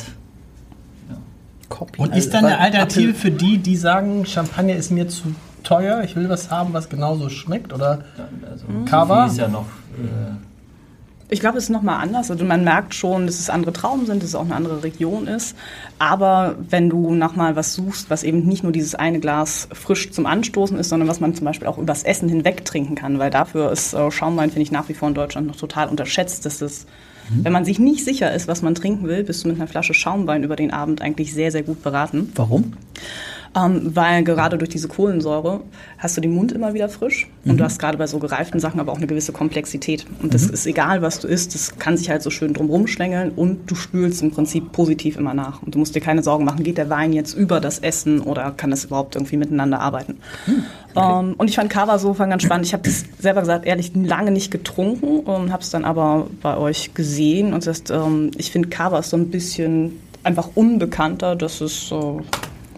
Copy. Und ist dann eine Alternative für die, die sagen, Champagner ist mir zu teuer, ich will was haben, was genauso schmeckt? Oder Also, Cava? Ist ja noch. Äh, Ich glaube, es ist nochmal anders. Also man merkt schon, dass es andere Trauben sind, dass es auch eine andere Region ist. Aber wenn du nach mal was suchst, was eben nicht nur dieses eine Glas frisch zum Anstoßen ist, sondern was man zum Beispiel auch übers Essen hinweg trinken kann, weil dafür ist äh, Schaumwein, finde ich, nach wie vor in Deutschland noch total unterschätzt. Dass es, wenn man sich nicht sicher ist, was man trinken will, bist du mit einer Flasche Schaumwein über den Abend eigentlich sehr, sehr gut beraten. Warum? Ähm, weil gerade durch diese Kohlensäure hast du den Mund immer wieder frisch und du hast gerade bei so gereiften Sachen aber auch eine gewisse Komplexität. Und das ist egal, was du isst, das kann sich halt so schön drumrum schlängeln und du spülst im Prinzip positiv immer nach. Und du musst dir keine Sorgen machen, geht der Wein jetzt über das Essen oder kann das überhaupt irgendwie miteinander arbeiten. Ähm, und ich fand Cava so ganz spannend. Ich habe das selber gesagt, ehrlich, lange nicht getrunken und habe es dann aber bei euch gesehen. Und das heißt, ähm, ich finde Cava ist so ein bisschen einfach unbekannter, dass es äh,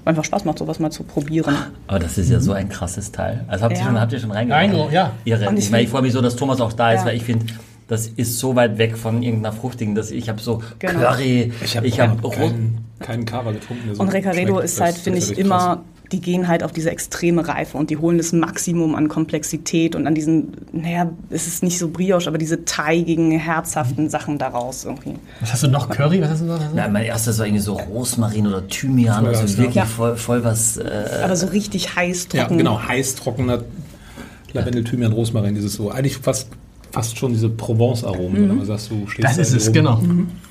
einfach Spaß macht, sowas mal zu probieren. Aber das ist ja so ein krasses Teil. Also habt ihr Ja. schon, habt ihr schon reingegangen? Reingegangen, ja. Irre. Und Ich, ich meine, ich freue mich so, dass Thomas auch da ist, Ja. weil ich finde, das ist so weit weg von irgendeiner fruchtigen, dass ich habe so Genau. Curry, Ich habe ich habe hab keinen, keinen Cava getrunken. so Und Recaredo ist halt, finde ich, immer, die gehen halt auf diese extreme Reife und die holen das Maximum an Komplexität und an diesen, naja, es ist nicht so brioche, aber diese teigigen, herzhaften Sachen daraus irgendwie. was hast du noch? Curry? Was hast du noch? Nein, mein erstes war irgendwie so Rosmarin oder Thymian, Ja, also ja. wirklich Ja. voll, voll was. Äh, Aber so richtig heiß, Ja, trocken. genau, heiß, trockener Lavendel, Thymian, Rosmarin, dieses so, eigentlich fast, fast schon diese Provence-Aromen, wenn man sagt, du stehst Das da ist es, Rom. genau.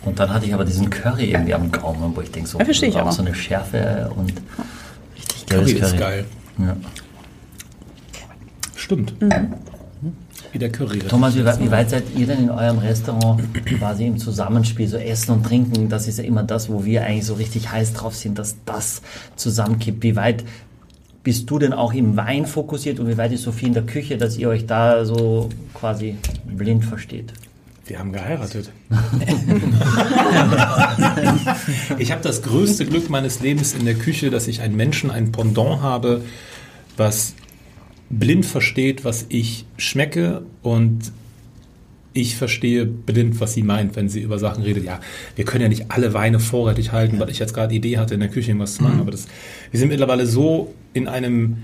und dann hatte ich aber diesen Curry irgendwie am Gaumen, wo ich denke, so, Ja, verstehe ich auch so eine Schärfe und geiles Curry ist geil. Ja. Stimmt. Wie der Curry. Thomas, wie, weit- wie weit seid ihr denn in eurem Restaurant quasi im Zusammenspiel, so Essen und Trinken? Das ist ja immer das, wo wir eigentlich so richtig heiß drauf sind, dass das zusammenkippt. Wie weit bist du denn auch im Wein fokussiert und wie weit ist Sophie in der Küche, dass ihr euch da so quasi blind versteht? Wir haben geheiratet. ich habe das größte Glück meines Lebens in der Küche, dass ich einen Menschen, ein Pendant habe, was blind versteht, was ich schmecke und ich verstehe blind, was sie meint, wenn sie über Sachen redet. Ja, wir können ja nicht alle Weine vorrätig halten, weil ich jetzt gerade die Idee hatte, in der Küche irgendwas zu machen. Aber das, wir sind mittlerweile so in einem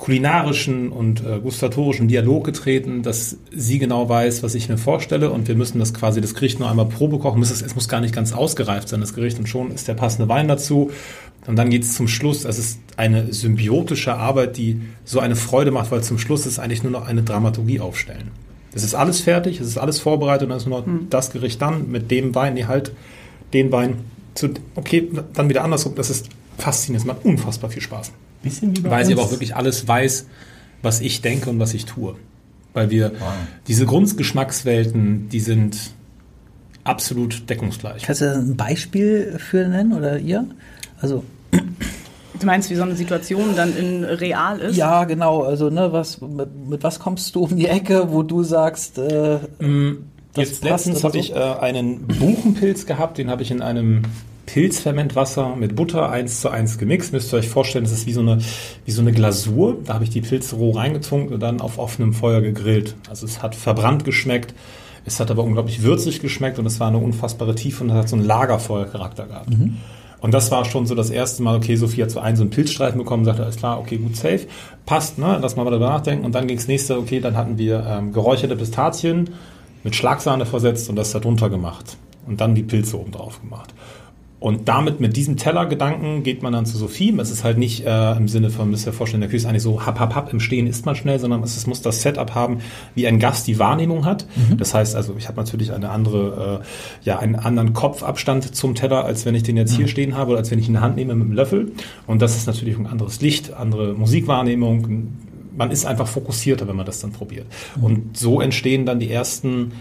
kulinarischen und äh, gustatorischen Dialog getreten, dass sie genau weiß, was ich mir vorstelle und wir müssen das quasi das Gericht nur einmal Probe kochen. Es, es muss gar nicht ganz ausgereift sein, das Gericht, und schon ist der passende Wein dazu. Und dann geht es zum Schluss. Es ist eine symbiotische Arbeit, die so eine Freude macht, weil zum Schluss ist eigentlich nur noch eine Dramaturgie aufstellen. Es ist alles fertig, es ist alles vorbereitet und dann ist nur noch das Gericht dann mit dem Wein, die halt den Wein zu, okay, dann wieder andersrum. Das ist faszinierend, es macht unfassbar viel Spaß Bisschen wie bei weil sie uns. aber auch wirklich alles weiß, was ich denke und was ich tue. Weil wir diese Grundgeschmackswelten, die sind absolut deckungsgleich. Kannst du ein Beispiel für nennen oder ihr? Also, Du meinst, wie so eine Situation dann in real ist? Ja, genau. Also, ne, was, mit, mit was kommst du um die Ecke, wo du sagst, äh, das Jetzt passt letztens habe so? ich äh, einen Buchenpilz gehabt, den habe ich in einem Pilzfermentwasser mit Butter eins zu eins gemixt. Müsst ihr euch vorstellen, das ist wie so eine, wie so eine Glasur. Da habe ich die Pilze roh reingetunkt und dann auf offenem Feuer gegrillt. Also es hat verbrannt geschmeckt, es hat aber unglaublich würzig geschmeckt und es war eine unfassbare Tiefe und es hat so einen Lagerfeuercharakter gehabt. Und das war schon so das erste Mal, okay, Sophie hat so einen so einen Pilzstreifen bekommen, sagte, alles klar, okay, gut, safe, passt, ne, lass mal darüber nachdenken. Und dann ging es nächste, okay, dann hatten wir ähm, geräucherte Pistazien mit Schlagsahne versetzt und das da drunter gemacht. Und dann die Pilze oben drauf gemacht. Und damit, mit diesem Tellergedanken, geht man dann zu Sophie. Es ist halt nicht äh, im Sinne von, müsst ihr vorstellen, der Küche ist eigentlich so hap, hap, hap, im Stehen isst man schnell, sondern es, es muss das Setup haben, wie ein Gast die Wahrnehmung hat. Das heißt also, ich habe natürlich eine andere, äh, ja, einen anderen Kopfabstand zum Teller, als wenn ich den jetzt hier stehen habe oder als wenn ich ihn in die Hand nehme mit dem Löffel. Und das ist natürlich ein anderes Licht, andere Musikwahrnehmung. Man ist einfach fokussierter, wenn man das dann probiert. Und so entstehen dann die ersten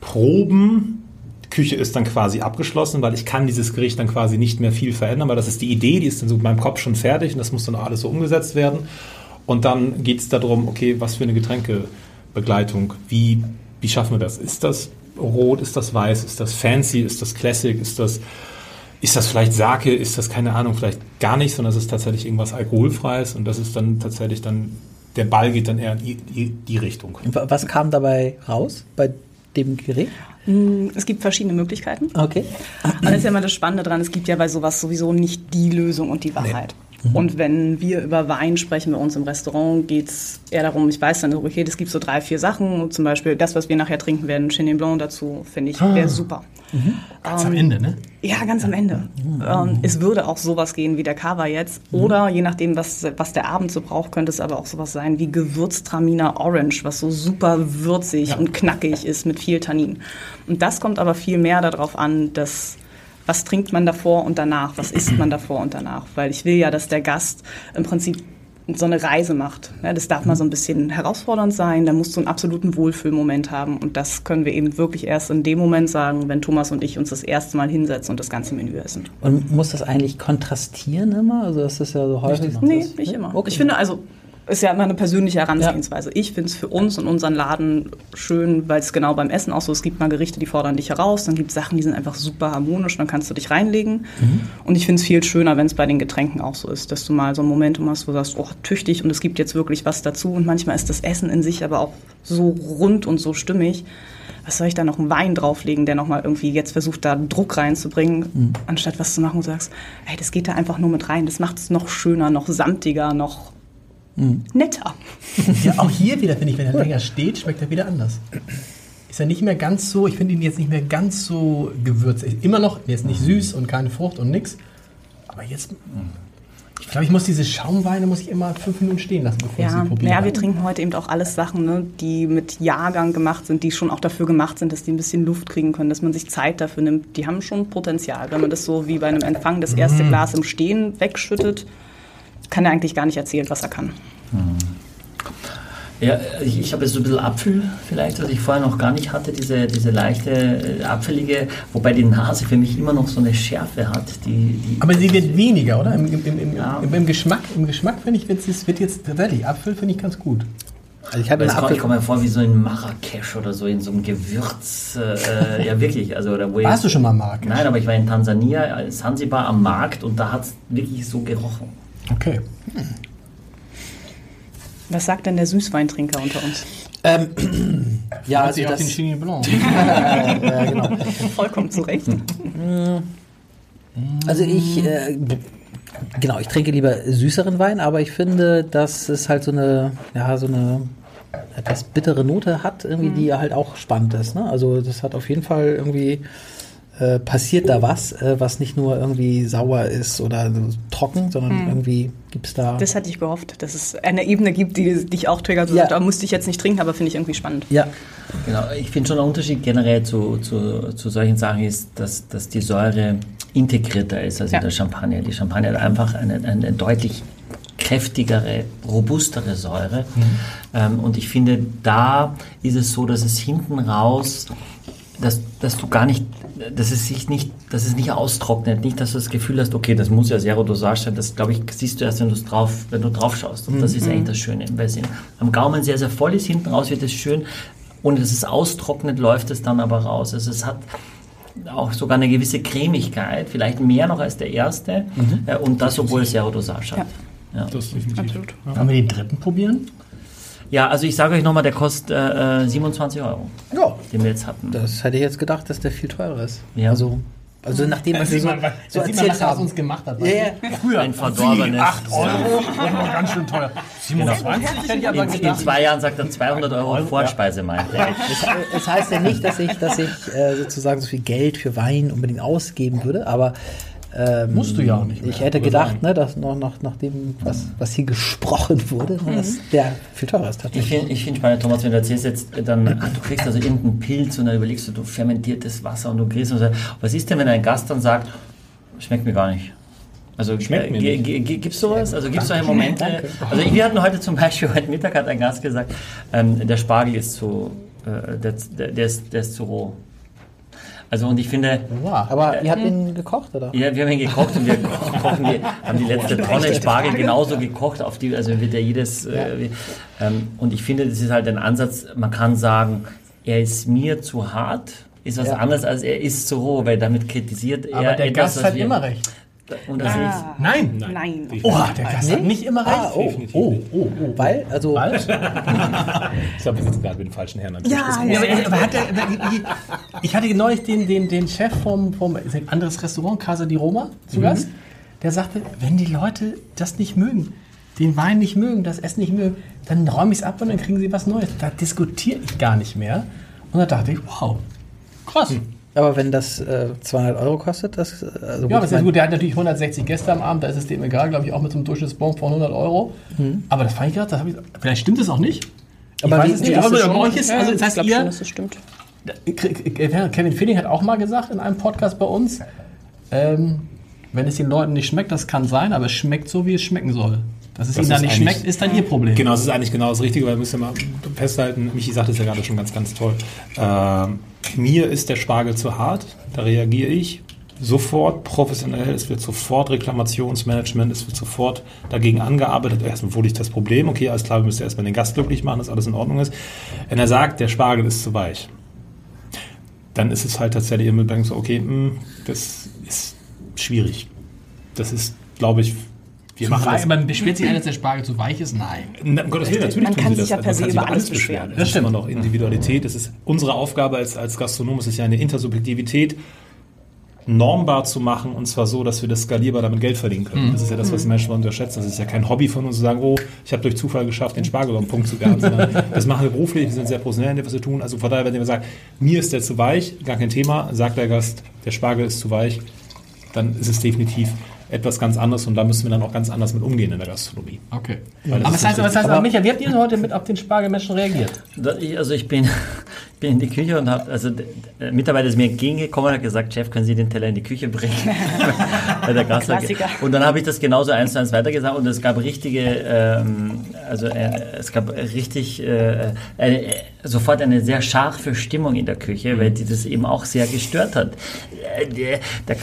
Proben, Küche ist dann quasi abgeschlossen, weil ich kann dieses Gericht dann quasi nicht mehr viel verändern, weil das ist die Idee, die ist dann so in meinem Kopf schon fertig und das muss dann alles so umgesetzt werden. Und dann geht es darum, okay, was für eine Getränkebegleitung, wie, wie schaffen wir das? Ist das rot, ist das weiß, ist das fancy, ist das classic, ist das, ist das vielleicht Sake, ist das keine Ahnung, vielleicht gar nicht, sondern es ist tatsächlich irgendwas alkoholfreies und das ist dann tatsächlich dann, der Ball geht dann eher in die, die Richtung. Was kam dabei raus bei dem Gericht? Es gibt verschiedene Möglichkeiten. Okay. Und das ist ja immer das Spannende dran, es gibt ja bei sowas sowieso nicht die Lösung und die Wahrheit. Und wenn wir über Wein sprechen bei uns im Restaurant, geht es eher darum, ich weiß dann, okay, es gibt so drei, vier Sachen. Zum Beispiel das, was wir nachher trinken werden, Chenin Blanc dazu, finde ich, wäre super. Ganz am Ende, ne? Ja, ganz am Ende. Ähm, es würde auch sowas gehen wie der Cava jetzt. Oder je nachdem, was, was der Abend so braucht, könnte es aber auch sowas sein wie Gewürztraminer Orange, was so super würzig und knackig ist mit viel Tannin. Und das kommt aber viel mehr darauf an, dass was trinkt man davor und danach, was isst man davor und danach. Weil ich will ja, dass der Gast im Prinzip so eine Reise macht. Ja, das darf mal so ein bisschen herausfordernd sein, da musst du einen absoluten Wohlfühlmoment haben. Und das können wir eben wirklich erst in dem Moment sagen, wenn Thomas und ich uns das erste Mal hinsetzen und das ganze Menü essen. Und muss das eigentlich kontrastieren immer? Also das ist ja so häufig. Nee, das- nicht immer. Okay. Ich finde also, ist ja immer eine persönliche Herangehensweise. Ich finde es für uns und unseren Laden schön, weil es genau beim Essen auch so ist. Es gibt mal Gerichte, die fordern dich heraus, dann gibt es Sachen, die sind einfach super harmonisch, dann kannst du dich reinlegen. Und ich finde es viel schöner, wenn es bei den Getränken auch so ist, dass du mal so ein Momentum hast, wo du sagst, oh, tüchtig und es gibt jetzt wirklich was dazu. Und manchmal ist das Essen in sich aber auch so rund und so stimmig. Was soll ich da noch einen Wein drauflegen, der nochmal irgendwie jetzt versucht, da Druck reinzubringen, anstatt was zu machen, wo du sagst, hey, das geht da einfach nur mit rein. Das macht es noch schöner, noch samtiger, noch netter. Ja, auch hier wieder, finde ich, wenn er länger steht, schmeckt er wieder anders. Ist er nicht mehr ganz so, ich finde ihn jetzt nicht mehr ganz so gewürzig. Immer noch, der ist nicht süß und keine Frucht und nix. Aber jetzt, ich glaube, ich muss diese Schaumweine, muss ich immer fünf Minuten stehen lassen, bevor ich Ja, sie probiere. ja, wir trinken heute eben auch alles Sachen, ne, die mit Jahrgang gemacht sind, die schon auch dafür gemacht sind, dass die ein bisschen Luft kriegen können, dass man sich Zeit dafür nimmt. Die haben schon Potenzial. Wenn man das so wie bei einem Empfang das erste Mhm. Glas im Stehen wegschüttet, kann er eigentlich gar nicht erzählen, was er kann. Ja, ich, habe jetzt so ein bisschen Apfel vielleicht, was ich vorher noch gar nicht hatte, diese, diese leichte äh, apfelige, wobei die Nase für mich immer noch so eine Schärfe hat. Die, die Aber sie wird weniger, oder? Im, im, im, Ja. im, im Geschmack, im Geschmack finde ich, wird es wird jetzt tatsächlich, Apfel finde ich ganz gut. Also ich hatte kommt, ich komme mir vor wie so in Marrakesch oder so, in so einem Gewürz. Äh, ja, wirklich. Also, oder wo Warst ich, du schon mal Marrakesch? Nein, aber ich war in Tansania, äh, Sansibar am Markt und da hat es wirklich so gerochen. Okay. Was sagt denn der Süßweintrinker unter uns? Ähm, ja, also das, den Chenin Blanc. ja, genau. Vollkommen zu Recht. Also ich, äh, genau, ich trinke lieber süßeren Wein, aber ich finde, dass es halt so eine, ja, so eine etwas bittere Note hat, irgendwie, die halt auch spannend ist. Ne? Also das hat auf jeden Fall irgendwie äh, passiert da was, äh, was nicht nur irgendwie sauer ist oder so trocken, sondern irgendwie gibt es da. Das hatte ich gehofft, dass es eine Ebene gibt, die dich auch triggert. Ja. Da musste ich jetzt nicht trinken, aber finde ich irgendwie spannend. ja, Genau, ich finde schon ein Unterschied generell zu, zu, zu solchen Sachen ist, dass, dass die Säure integrierter ist als Ja. in der Champagner. Die Champagner hat einfach eine, eine deutlich kräftigere, robustere Säure. Ähm, und ich finde, da ist es so, dass es hinten raus dass, dass du gar nicht, dass es sich nicht, dass es nicht austrocknet, nicht, dass du das Gefühl hast, okay, das muss ja Zero Dosage sein. Das glaube ich, siehst du erst, wenn du drauf, wenn du drauf schaust. Und das ist eigentlich das Schöne, weil es am Gaumen sehr, sehr voll ist, hinten raus wird es schön. Ohne dass es austrocknet, läuft es dann aber raus. Also es hat auch sogar eine gewisse Cremigkeit, vielleicht mehr noch als der erste. Mhm. Und das, obwohl es Zero Dosage hat. Ja. Ja. Das definitiv. Absolut. Ja. Wollen wir den dritten probieren? Ja, also ich sage euch nochmal, der kostet äh, 27 Euro. Ja. Den wir jetzt hatten. Das hätte ich jetzt gedacht, dass der viel teurer ist. Ja. Also, also nachdem was wir so, man, so erzählt man, haben. uns gemacht hat. Ja, ja. Früher. Ein verdorbenes. 8 Euro, war ganz schön teuer. 27 genau. hätte ich aber in, in zwei Jahren sagt er 200 Euro Vorspeise, meint er. Es, es heißt ja nicht, dass ich, dass ich äh, sozusagen so viel Geld für Wein unbedingt ausgeben würde, aber ähm, Musst du ja auch nicht. Mehr, ich hätte gedacht, ne, dass noch nach, nach dem, was, was hier gesprochen wurde, mhm. dass der viel teurer ist. Ich finde ich find spannend, Thomas, wenn du erzählst jetzt, dann, ah, du kriegst also irgendeinen Pilz und dann überlegst du, du fermentiertes Wasser und du kriegst und so. Was ist denn, wenn ein Gast dann sagt, schmeckt mir gar nicht? Also schmeckt mir Gibt es sowas? Also gibt es solche Momente? Danke. Also wir hatten heute zum Beispiel, heute Mittag hat ein Gast gesagt, ähm, der Spargel ist zu, äh, der, der, ist, der ist zu roh. Also und ich finde. Wow, aber äh, ihr habt ihn gekocht, oder? Ja, wir haben ihn gekocht und wir kochen die, haben die letzte Tonne Spargel genauso gekocht, auf die, also wird ja jedes. Ja. Äh, ähm, und ich finde, das ist halt ein Ansatz, man kann sagen, er ist mir zu hart, ist was ja. anderes als er ist zu roh, weil damit kritisiert er. Aber der etwas, Gast hat immer recht. Und das ah. Nein. Nein. Nein. Oh, der Gast nee? hat nicht immer recht. Ah, oh, oh, oh, oh, Weil, also. Weil? ich glaube, wir sind gerade mit dem falschen Herrn am Tisch. Ja, ja, aber, aber hat der, ich hatte neulich den, den, den Chef vom, vom ein anderes Restaurant, Casa di Roma, zu mhm. Gast. Der sagte, wenn die Leute das nicht mögen, den Wein nicht mögen, das Essen nicht mögen, dann räume ich es ab und dann kriegen sie was Neues. Da diskutiere ich gar nicht mehr. Und da dachte ich, wow, krass. Hm. Aber wenn das äh, 200 Euro kostet, das. Äh, also ja, aber ist ja gut, der hat natürlich 160 Gäste am Abend, da ist es dem egal, glaube ich, auch mit so einem Durchschnittsbon von 100 Euro. Mhm. Aber das fand ich gerade, vielleicht stimmt es auch nicht. Ich aber wie, nicht, aber bei euch ist, also das heißt, ihr, schon, dass das stimmt. Kevin Feeling hat auch mal gesagt in einem Podcast bei uns, ähm, wenn es den Leuten nicht schmeckt, das kann sein, aber es schmeckt so, wie es schmecken soll. Dass es das ihnen dann nicht schmeckt, ist dann ihr Problem. Genau, das ist eigentlich genau das Richtige, weil wir müssen ja mal festhalten, Michi sagt es ja gerade schon ganz, ganz toll. Ähm, mir ist der Spargel zu hart, da reagiere ich sofort professionell, es wird sofort Reklamationsmanagement, es wird sofort dagegen angearbeitet. Erstmal wurde ich das Problem, okay, alles klar, wir müssen erstmal den Gast glücklich machen, dass alles in Ordnung ist. Wenn er sagt, der Spargel ist zu weich, dann ist es halt tatsächlich immer so, okay, mh, hm, das ist schwierig. Das ist, glaube ich, wir machen weich, man beschwert sich dass der Spargel zu weich ist? Nein. Na, um Gottes Willen, natürlich man kann sich das. ja per se über alles beschweren. Das, das stimmt. immer noch Individualität. Das ist unsere Aufgabe als, als Gastronom, es ist ja eine Intersubjektivität normbar zu machen und zwar so, dass wir das skalierbar damit Geld verdienen können. Mhm. Das ist ja das, was die Menschen unterschätzen. Das ist ja kein Hobby von uns zu sagen, oh, ich habe durch Zufall geschafft, den Spargel auf den Punkt zu garen, das machen wir beruflich, wir sind sehr professionell in dem, was wir tun. Also von daher, wenn wir sagen, mir ist der zu weich, gar kein Thema, sagt der Gast, der Spargel ist zu weich, dann ist es definitiv etwas ganz anderes und da müssen wir dann auch ganz anders mit umgehen in der Gastronomie. Okay. Aber was heißt, was heißt aber, Michael, wie habt ihr heute mit auf den Spargelmenschen reagiert? Also ich bin, bin in die Küche und habe, also der Mitarbeiter ist mir entgegengekommen und hat gesagt, Chef, können Sie den Teller in die Küche bringen? Bei der Klassiker. Und dann habe ich das genauso eins zu eins weitergesagt und es gab richtige, ähm, also äh, es gab richtig äh, eine, sofort eine sehr scharfe Stimmung in der Küche, weil die das eben auch sehr gestört hat. Äh, der, der,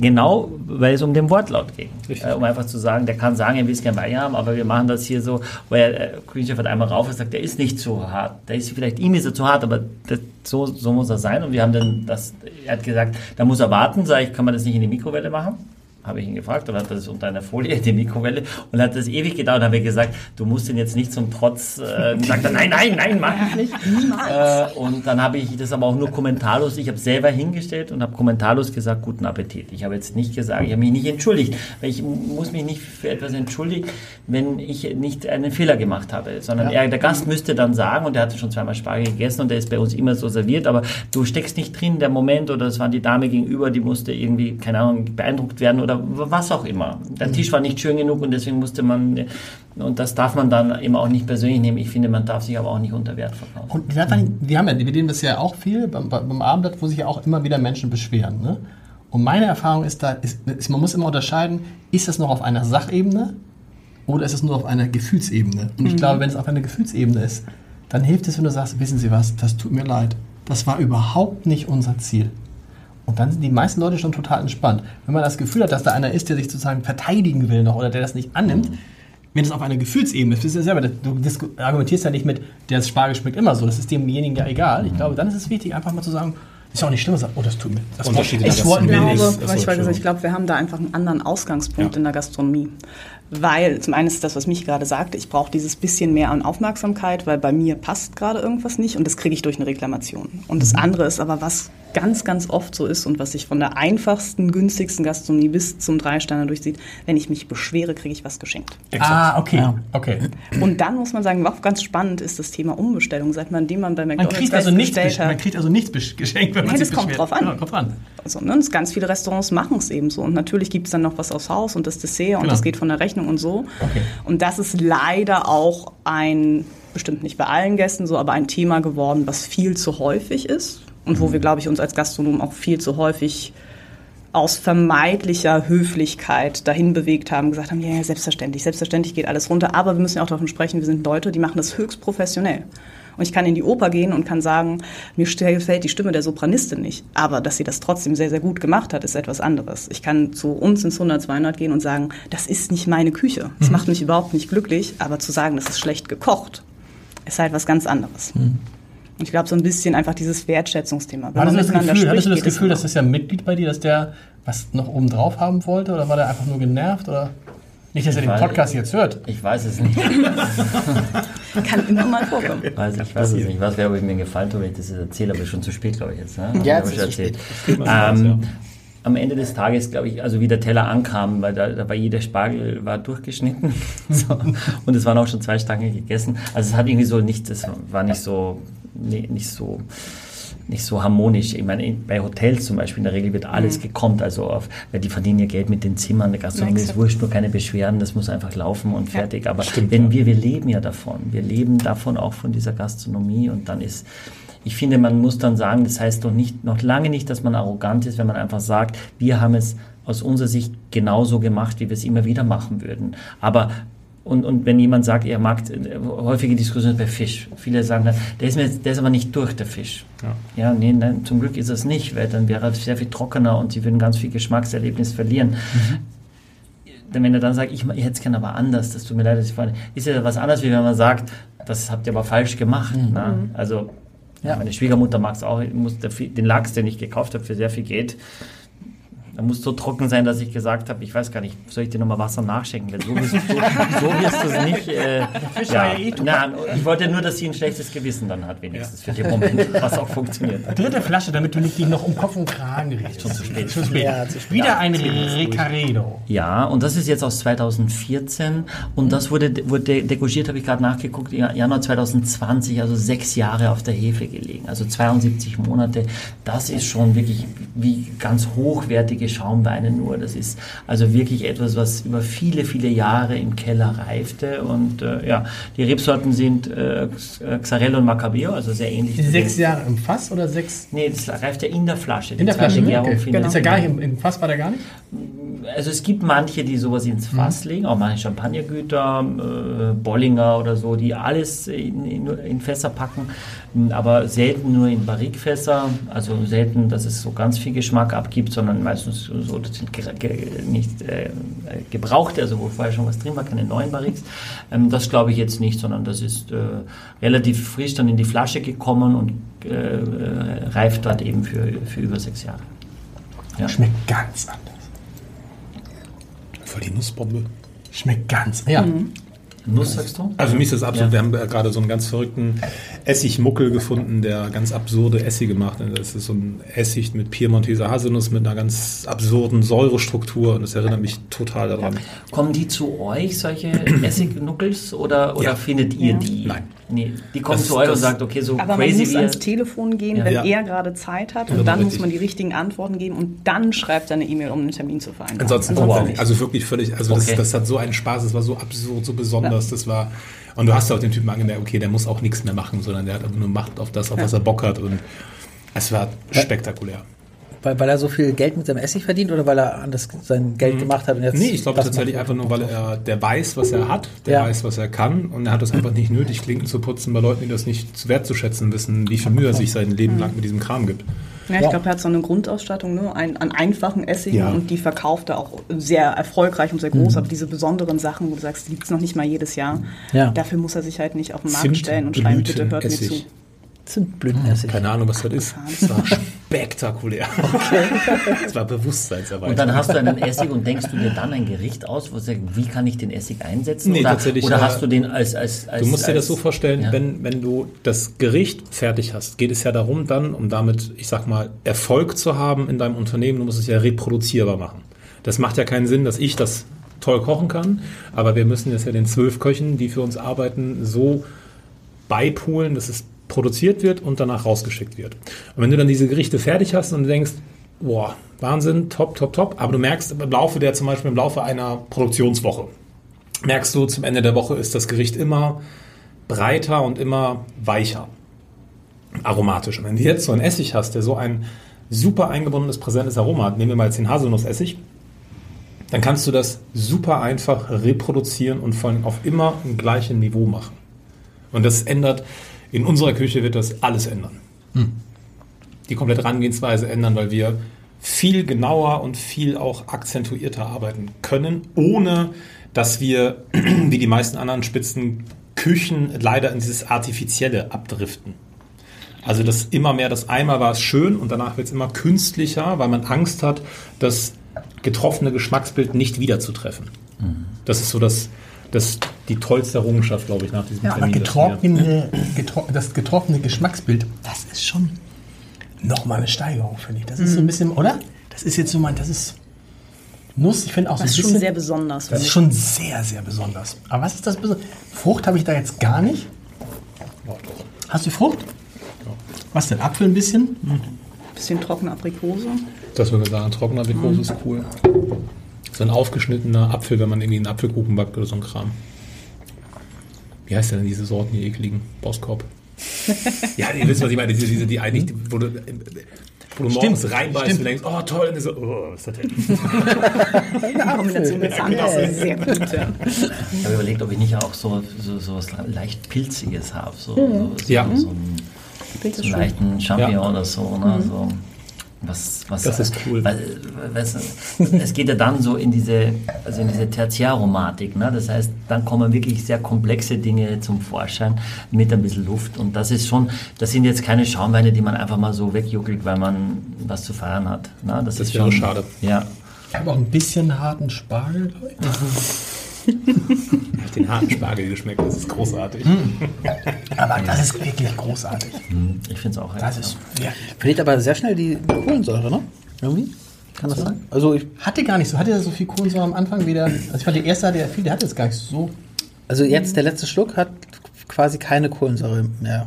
genau, weil es um den Wortlaut ging. Äh, um einfach zu sagen, der kann sagen, er will es gerne bei haben, aber wir machen das hier so, weil äh, Küchenchef hat einmal rauf und sagt, der ist nicht zu hart. Der ist vielleicht ihm ist er zu hart, aber das, so, so muss er sein. Und wir haben dann das, er hat gesagt, da muss er warten, sage ich, kann man das nicht in die Mikrowelle machen? Habe ich ihn gefragt, dann hat das unter einer Folie, die Mikrowelle, und hat das ewig gedauert, und habe ich gesagt, du musst ihn jetzt nicht zum Trotz, äh, sagt er, nein, nein, nein, mach ich nicht. Äh, und dann habe ich das aber auch nur kommentarlos, ich habe selber hingestellt und habe kommentarlos gesagt, guten Appetit. Ich habe jetzt nicht gesagt, ich habe mich nicht entschuldigt, weil ich muss mich nicht für etwas entschuldigen, wenn ich nicht einen Fehler gemacht habe, sondern ja. er, der Gast müsste dann sagen, und er hatte schon zweimal Spargel gegessen und der ist bei uns immer so serviert, aber du steckst nicht drin, der Moment, oder es war die Dame gegenüber, die musste irgendwie, keine Ahnung, beeindruckt werden oder oder was auch immer. Der mhm. Tisch war nicht schön genug und deswegen musste man, und das darf man dann eben auch nicht persönlich nehmen. Ich finde, man darf sich aber auch nicht unter Wert verkaufen. Und wir, haben, wir haben ja, wir reden das ja auch viel beim, beim Abendblatt, wo sich ja auch immer wieder Menschen beschweren. Ne? Und meine Erfahrung ist da, ist, ist, man muss immer unterscheiden, ist das noch auf einer Sachebene oder ist es nur auf einer Gefühlsebene? Und ich mhm. glaube, wenn es auf einer Gefühlsebene ist, dann hilft es, wenn du sagst, wissen Sie was, das tut mir leid. das war überhaupt nicht unser Ziel. Und dann sind die meisten Leute schon total entspannt. Wenn man das Gefühl hat, dass da einer ist, der sich sozusagen verteidigen will noch oder der das nicht annimmt, wenn es auf einer Gefühlsebene ist, bist du ja selber, du argumentierst ja nicht mit, der Spargel schmeckt immer so, das ist demjenigen ja egal. Ich glaube, dann ist es wichtig, einfach mal zu sagen, ist ja auch nicht schlimm, sagen, oh, das tut mir. Das Unterschiede Ich Das glaube, wollten wir ich, nicht. weil ich, Das ich glaube, wir haben da einfach einen anderen Ausgangspunkt Ja. in der Gastronomie. Weil zum einen ist das, was mich gerade sagte, ich brauche dieses bisschen mehr an Aufmerksamkeit, weil bei mir passt gerade irgendwas nicht und das kriege ich durch eine Reklamation. Und Mhm. das andere ist aber, was ganz, ganz oft so ist und was sich von der einfachsten, günstigsten Gastronomie bis zum Drei-Sterne durchsieht, wenn ich mich beschwere, kriege ich was geschenkt. Ah, okay. Ja. okay. Und dann muss man sagen, auch ganz spannend ist das Thema Umbestellung. Seit man, man bei Man McDonalds kriegt, also nichts, besch- man hat, kriegt also nichts geschenkt, wenn man Nee, sich das kommt beschwert. drauf an. Ja, kommt drauf an. Also, ne, und ganz viele Restaurants machen es eben so. Und natürlich gibt es dann noch was aufs Haus und das Dessert und Genau. das geht von der Rechnung und so. Okay. Und das ist leider auch ein, bestimmt nicht bei allen Gästen so, aber ein Thema geworden, was viel zu häufig ist. Und wo wir, glaube ich, uns als Gastronomen auch viel zu häufig aus vermeidlicher Höflichkeit dahin bewegt haben, gesagt haben, ja, ja, selbstverständlich, selbstverständlich geht alles runter, aber wir müssen ja auch davon sprechen, wir sind Leute, die machen das höchst professionell. Und ich kann in die Oper gehen und kann sagen, mir gefällt die Stimme der Sopranistin nicht, aber dass sie das trotzdem sehr, sehr gut gemacht hat, ist etwas anderes. Ich kann zu uns ins 100, 200 gehen und sagen, das ist nicht meine Küche, das macht mich überhaupt nicht glücklich, aber zu sagen, das ist schlecht gekocht, ist halt was ganz anderes. Und ich glaube, so ein bisschen einfach dieses Wertschätzungsthema. Wenn War das man das Gefühl, hattest du das spricht, es Gefühl, dass das ja ein Mitglied bei dir, dass der was noch oben drauf haben wollte oder war der einfach nur genervt oder nicht, dass er den weiß- Podcast jetzt hört? Ich weiß es nicht. Kann immer mal vorkommen. Weiß, ich weiß es nicht. Ich weiß, wer ob ich mir gefallen tut, wenn ich das jetzt erzähle, aber schon zu spät, glaube ich jetzt. Ne? Ja, es ich ist zu erzählt. spät. Ähm, ja. Am Ende des Tages, glaube ich, also wie der Teller ankam, weil da, da war jeder Spargel war durchgeschnitten so, und es waren auch schon zwei Stangen gegessen. Also es hat irgendwie so nicht, das war nicht so, nicht so nicht so harmonisch. Ich meine, in- bei Hotels zum Beispiel in der Regel wird alles gekommen, also auf, weil die verdienen ja Geld mit den Zimmern, der Gastronomie ist wurscht, nur keine Beschwerden, das muss einfach laufen und Ja. fertig. Aber Stimmt, wenn ja. wir, wir leben ja davon, wir leben davon auch von dieser Gastronomie und dann ist, ich finde, man muss dann sagen, das heißt doch nicht, noch lange nicht, dass man arrogant ist, wenn man einfach sagt, wir haben es aus unserer Sicht genauso gemacht, wie wir es immer wieder machen würden. Aber und, und wenn jemand sagt, er mag häufige Diskussionen bei Fisch. Viele sagen dann, der ist, mir, der ist aber nicht durch, der Fisch. Ja. Ja, nee, nein, zum Glück ist es nicht, weil dann wäre er sehr viel trockener und sie würden ganz viel Geschmackserlebnis verlieren. Denn wenn er dann sagt, ich, ich hätte es gerne aber anders, das tut mir leid, dass ich vorhin, ist ja was anderes, wie wenn man sagt, das habt ihr aber falsch gemacht. Ne? Also, ja. meine Schwiegermutter mag es auch, muss der, Fi- den Lachs, den ich gekauft habe für sehr viel Geld, er muss so trocken sein, dass ich gesagt habe, ich weiß gar nicht, soll ich dir nochmal Wasser nachschenken? Weil so wirst, so, so wirst du es nicht. Äh, ja, ja eh. Nein, ich wollte nur, dass sie ein schlechtes Gewissen dann hat, wenigstens für den Moment, was auch funktioniert. Dritte Flasche, damit du nicht dich noch um Kopf und Kragen redest. Schon zu spät. Schon zu spät. Ja, zu spät. Wieder ein Ricaredo. Ja, und das ist jetzt aus 2014 und das wurde, wurde degogiert, habe ich gerade nachgeguckt, im Januar 2020, also sechs Jahre auf der Hefe gelegen, also 72 Monate. Das ist schon wirklich wie ganz hochwertige Schaumweine nur. Das ist also wirklich etwas, was über viele, viele Jahre im Keller reifte und äh, ja, die Rebsorten sind äh, Xarello und Macabeo, also sehr ähnlich. Sechs Jahre im Fass oder sechs Nee, das reift ja in der Flasche. In der Flasche? Gärung Okay. findet Ist ja gar nicht im, im Fass, war der gar nicht? Also es gibt manche, die sowas ins Fass legen, auch manche Champagnergüter, äh, Bollinger oder so, die alles in, in, in Fässer packen, aber selten nur in Barrikfässer, also selten, dass es so ganz viel Geschmack abgibt, sondern meistens so, das sind ge ge nicht äh, gebrauchte, also wo vorher schon was drin war, keine neuen Barriks. Ähm, das glaube ich jetzt nicht, sondern das ist äh, relativ frisch dann in die Flasche gekommen und äh, äh, reift dort eben für, für über sechs Jahre. Ja. Schmeckt ganz anders. Voll die Nussbombe. Schmeckt ganz. Ja. Nuss sagst du? Also mich ist das absolut, Ja. wir haben gerade so einen ganz verrückten Essigmuckel gefunden, der ganz absurde Essige macht. Das ist so ein Essig mit Piemonteser Haselnuss mit einer ganz absurden Säurestruktur und das erinnert mich total daran. Kommen die zu euch, solche Essignuckels, oder, oder Ja. findet ihr Ja. die? Nein. Nee, die kommen Das- zu euch und das- sagt, okay, so Aber man crazy muss wie ans ihr- Telefon gehen, Ja. wenn Ja. er gerade Zeit hat. Und Genau, dann muss man die richtigen Antworten geben und dann schreibt er eine E-Mail, um einen Termin zu vereinbaren. Ansonsten, wow. nicht. also wirklich völlig, also das, Okay. das hat so einen Spaß, das war so absurd, so besonders, das war, und du hast auch den Typen angemerkt, okay, der muss auch nichts mehr machen, sondern der hat einfach nur Macht auf das, auf was er Bock hat und es war spektakulär. Weil, weil er so viel Geld mit seinem Essig verdient oder weil er anders sein Geld gemacht hat und jetzt. Nee, ich glaube das tatsächlich einfach nur, weil er, der weiß, was er hat, der Ja. weiß, was er kann und er hat es einfach nicht nötig, Klinken zu putzen bei Leuten, die das nicht zu wertzuschätzen wissen, wie viel Mühe er sich sein Leben lang mit diesem Kram gibt. Ja, ich Ja. glaube, er hat so eine Grundausstattung ne? Ein, an einfachen Essigen Ja. und die verkauft er auch sehr erfolgreich und sehr groß. Aber diese besonderen Sachen, wo du sagst, die gibt es noch nicht mal jedes Jahr, Ja. dafür muss er sich halt nicht auf den Markt Zimt, stellen und schreiben, bitte hört mir zu. Blütenessig. Zimtblütenessig. Keine Ahnung, was das ist. Es war spektakulär. Es war Bewusstseinserweiterung. Und dann hast du einen Essig und denkst du dir dann ein Gericht aus, wo du sagst, wie kann ich den Essig einsetzen? Nee, oder tatsächlich, oder äh, hast du den als. als, als Du musst dir das so als- vorstellen, Ja. wenn, wenn du das Gericht fertig hast, geht es ja darum dann, um damit, ich sag mal, Erfolg zu haben in deinem Unternehmen, du musst es ja reproduzierbar machen. Das macht ja keinen Sinn, dass ich das toll kochen kann, aber wir müssen es ja den zwölf Köchen, die für uns arbeiten, so beipulen, dass es produziert wird und danach rausgeschickt wird. Und wenn du dann diese Gerichte fertig hast und denkst, boah, Wahnsinn, top, top, top, aber du merkst im Laufe der, zum Beispiel im Laufe einer Produktionswoche, merkst du, zum Ende der Woche ist das Gericht immer breiter und immer weicher, aromatisch. Und wenn du jetzt so einen Essig hast, der so ein super eingebundenes, präsentes Aroma hat, nehmen wir mal jetzt den Haselnussessig, dann kannst du das super einfach reproduzieren und vor allem auf immer ein gleiches Niveau machen. Und das ändert, in unserer Küche wird das alles ändern. Die komplette Herangehensweise ändern, weil wir viel genauer und viel auch akzentuierter arbeiten können, ohne dass wir, wie die meisten anderen Spitzenküchen, leider in dieses Artifizielle abdriften. Also das immer mehr, das einmal war es schön und danach wird es immer künstlicher, weil man Angst hat, das getroffene Geschmacksbild nicht wiederzutreffen. Das ist so das, das, die tollste Errungenschaft, glaube ich, nach diesem Ja, aber Termin. das wir- getrocknete, getro das getrockene Geschmacksbild, das ist schon nochmal eine Steigerung, finde ich. Das ist so ein bisschen, oder? Das ist jetzt so mein, das ist Nuss, ich finde auch so Das ein ist bisschen. schon sehr besonders. das ist schon sehr, sehr besonders. Aber was ist das besonders? Frucht habe ich da jetzt gar nicht. Ja. Hast du Frucht? Was denn? Apfel ein bisschen? bisschen trockene Aprikose. Das würde sagen, trockener Aprikose ist cool. So ein aufgeschnittener Apfel, wenn man irgendwie einen Apfelkuchen backt oder so ein Kram. Wie heißt denn diese Sorten, die ekligen? Boskop. ja, ihr wisst, was ich meine. Diese, diese die eigentlich, die- wo du, wo du morgens reinbeißt stimmt. und denkst, oh toll, und dann so, oh, was ist das denn? Die Kombination mit Zahnpasta ist sehr gut. Ja. Ich habe überlegt, ob ich nicht auch so, so, so was leicht Pilziges habe. So, Mhm. so, so, Ja. so, einen, so einen leichten Champignon oder so. Ne? so was, was, Das ist cool. Weil, du, es geht ja dann so in diese, also in diese Tertiärromatik. Ne? Das heißt, dann kommen wirklich sehr komplexe Dinge zum Vorschein mit ein bisschen Luft. Und das ist schon, das sind jetzt keine Schaumweine, die man einfach mal so wegjuckelt, weil man was zu feiern hat. Ne? Das, ist wäre schon schade. Ja. Ich habe auch ein bisschen harten Spargel. glaub ich. Ich hab den harten Spargel geschmeckt, das ist großartig. Aber das ist wirklich großartig. Ich finde es auch. Das ist wirklich. Verliert aber sehr schnell die Kohlensäure, ne? Irgendwie? Kann das sein? Also, ich, Hatte gar nicht so, hatte er so viel Kohlensäure am Anfang wieder. Also ich fand, der erste hatte ja viel, der hatte jetzt gar nicht so. also jetzt der letzte Schluck hat quasi keine Kohlensäure mehr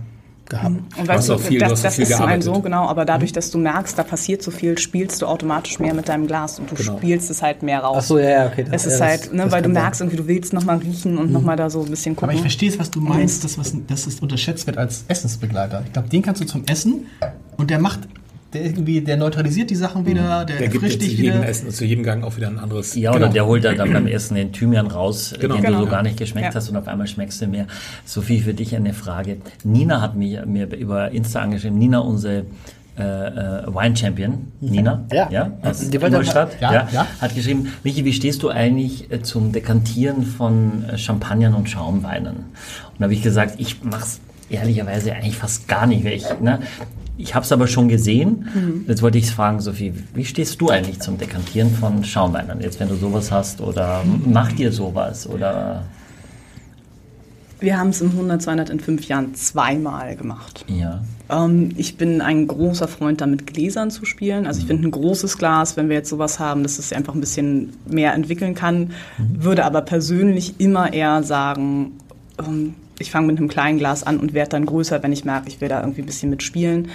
gehabt. Und hast weißt du, auch viel- du das, hast auch das viel ist zum einen gearbeitet. so, genau, aber dadurch, dass du merkst, da passiert so viel, spielst du automatisch mehr mit deinem Glas und du Genau. spielst es halt mehr raus. Ach so, ja, ja, okay. Es das- ist ja, halt, das- ne, das weil du merkst irgendwie, du willst nochmal riechen und noch nochmal da so ein bisschen gucken. Aber ich verstehe es, was du meinst, dass, es unterschätzt wird als Essensbegleiter. Ich glaube, den kannst du zum Essen und der macht, der irgendwie, der neutralisiert die Sachen wieder, der, Der gibt jetzt zu dich jedem wieder. Essen, zu jedem Gang auch wieder ein anderes. Ja, oder der holt dann beim Essen den Thymian raus, Genau. den du Genau. so gar nicht geschmeckt Ja. hast und auf einmal schmeckst du mehr. Sophie, für dich eine Frage. Nina hat mir, mir über Insta angeschrieben. Nina, unsere äh, äh, Wine Champion, Nina, Ja. ja aus Die Ingolstadt, Ja, ja, ja. hat geschrieben, Michi, wie stehst du eigentlich äh, zum Dekantieren von äh, Champagnern und Schaumweinen? Und da habe ich gesagt, ich mache es ehrlicherweise eigentlich fast gar nicht. Weil ich, ne, ich habe es aber schon gesehen. Jetzt wollte ich fragen, Sophie, wie stehst du eigentlich zum Dekantieren von Schaumweinen? Jetzt, wenn du sowas hast oder macht ihr sowas oder Wir haben es im 100, 200 in fünf Jahren zweimal gemacht. ja? Ähm, ich bin ein großer Freund damit, Gläsern zu spielen. Also ich finde ein großes Glas, wenn wir jetzt sowas haben, dass es einfach ein bisschen mehr entwickeln kann. Würde aber persönlich immer eher sagen, ähm, ich fange mit einem kleinen Glas an und werde dann größer, wenn ich merke, ich will da irgendwie ein bisschen mitspielen.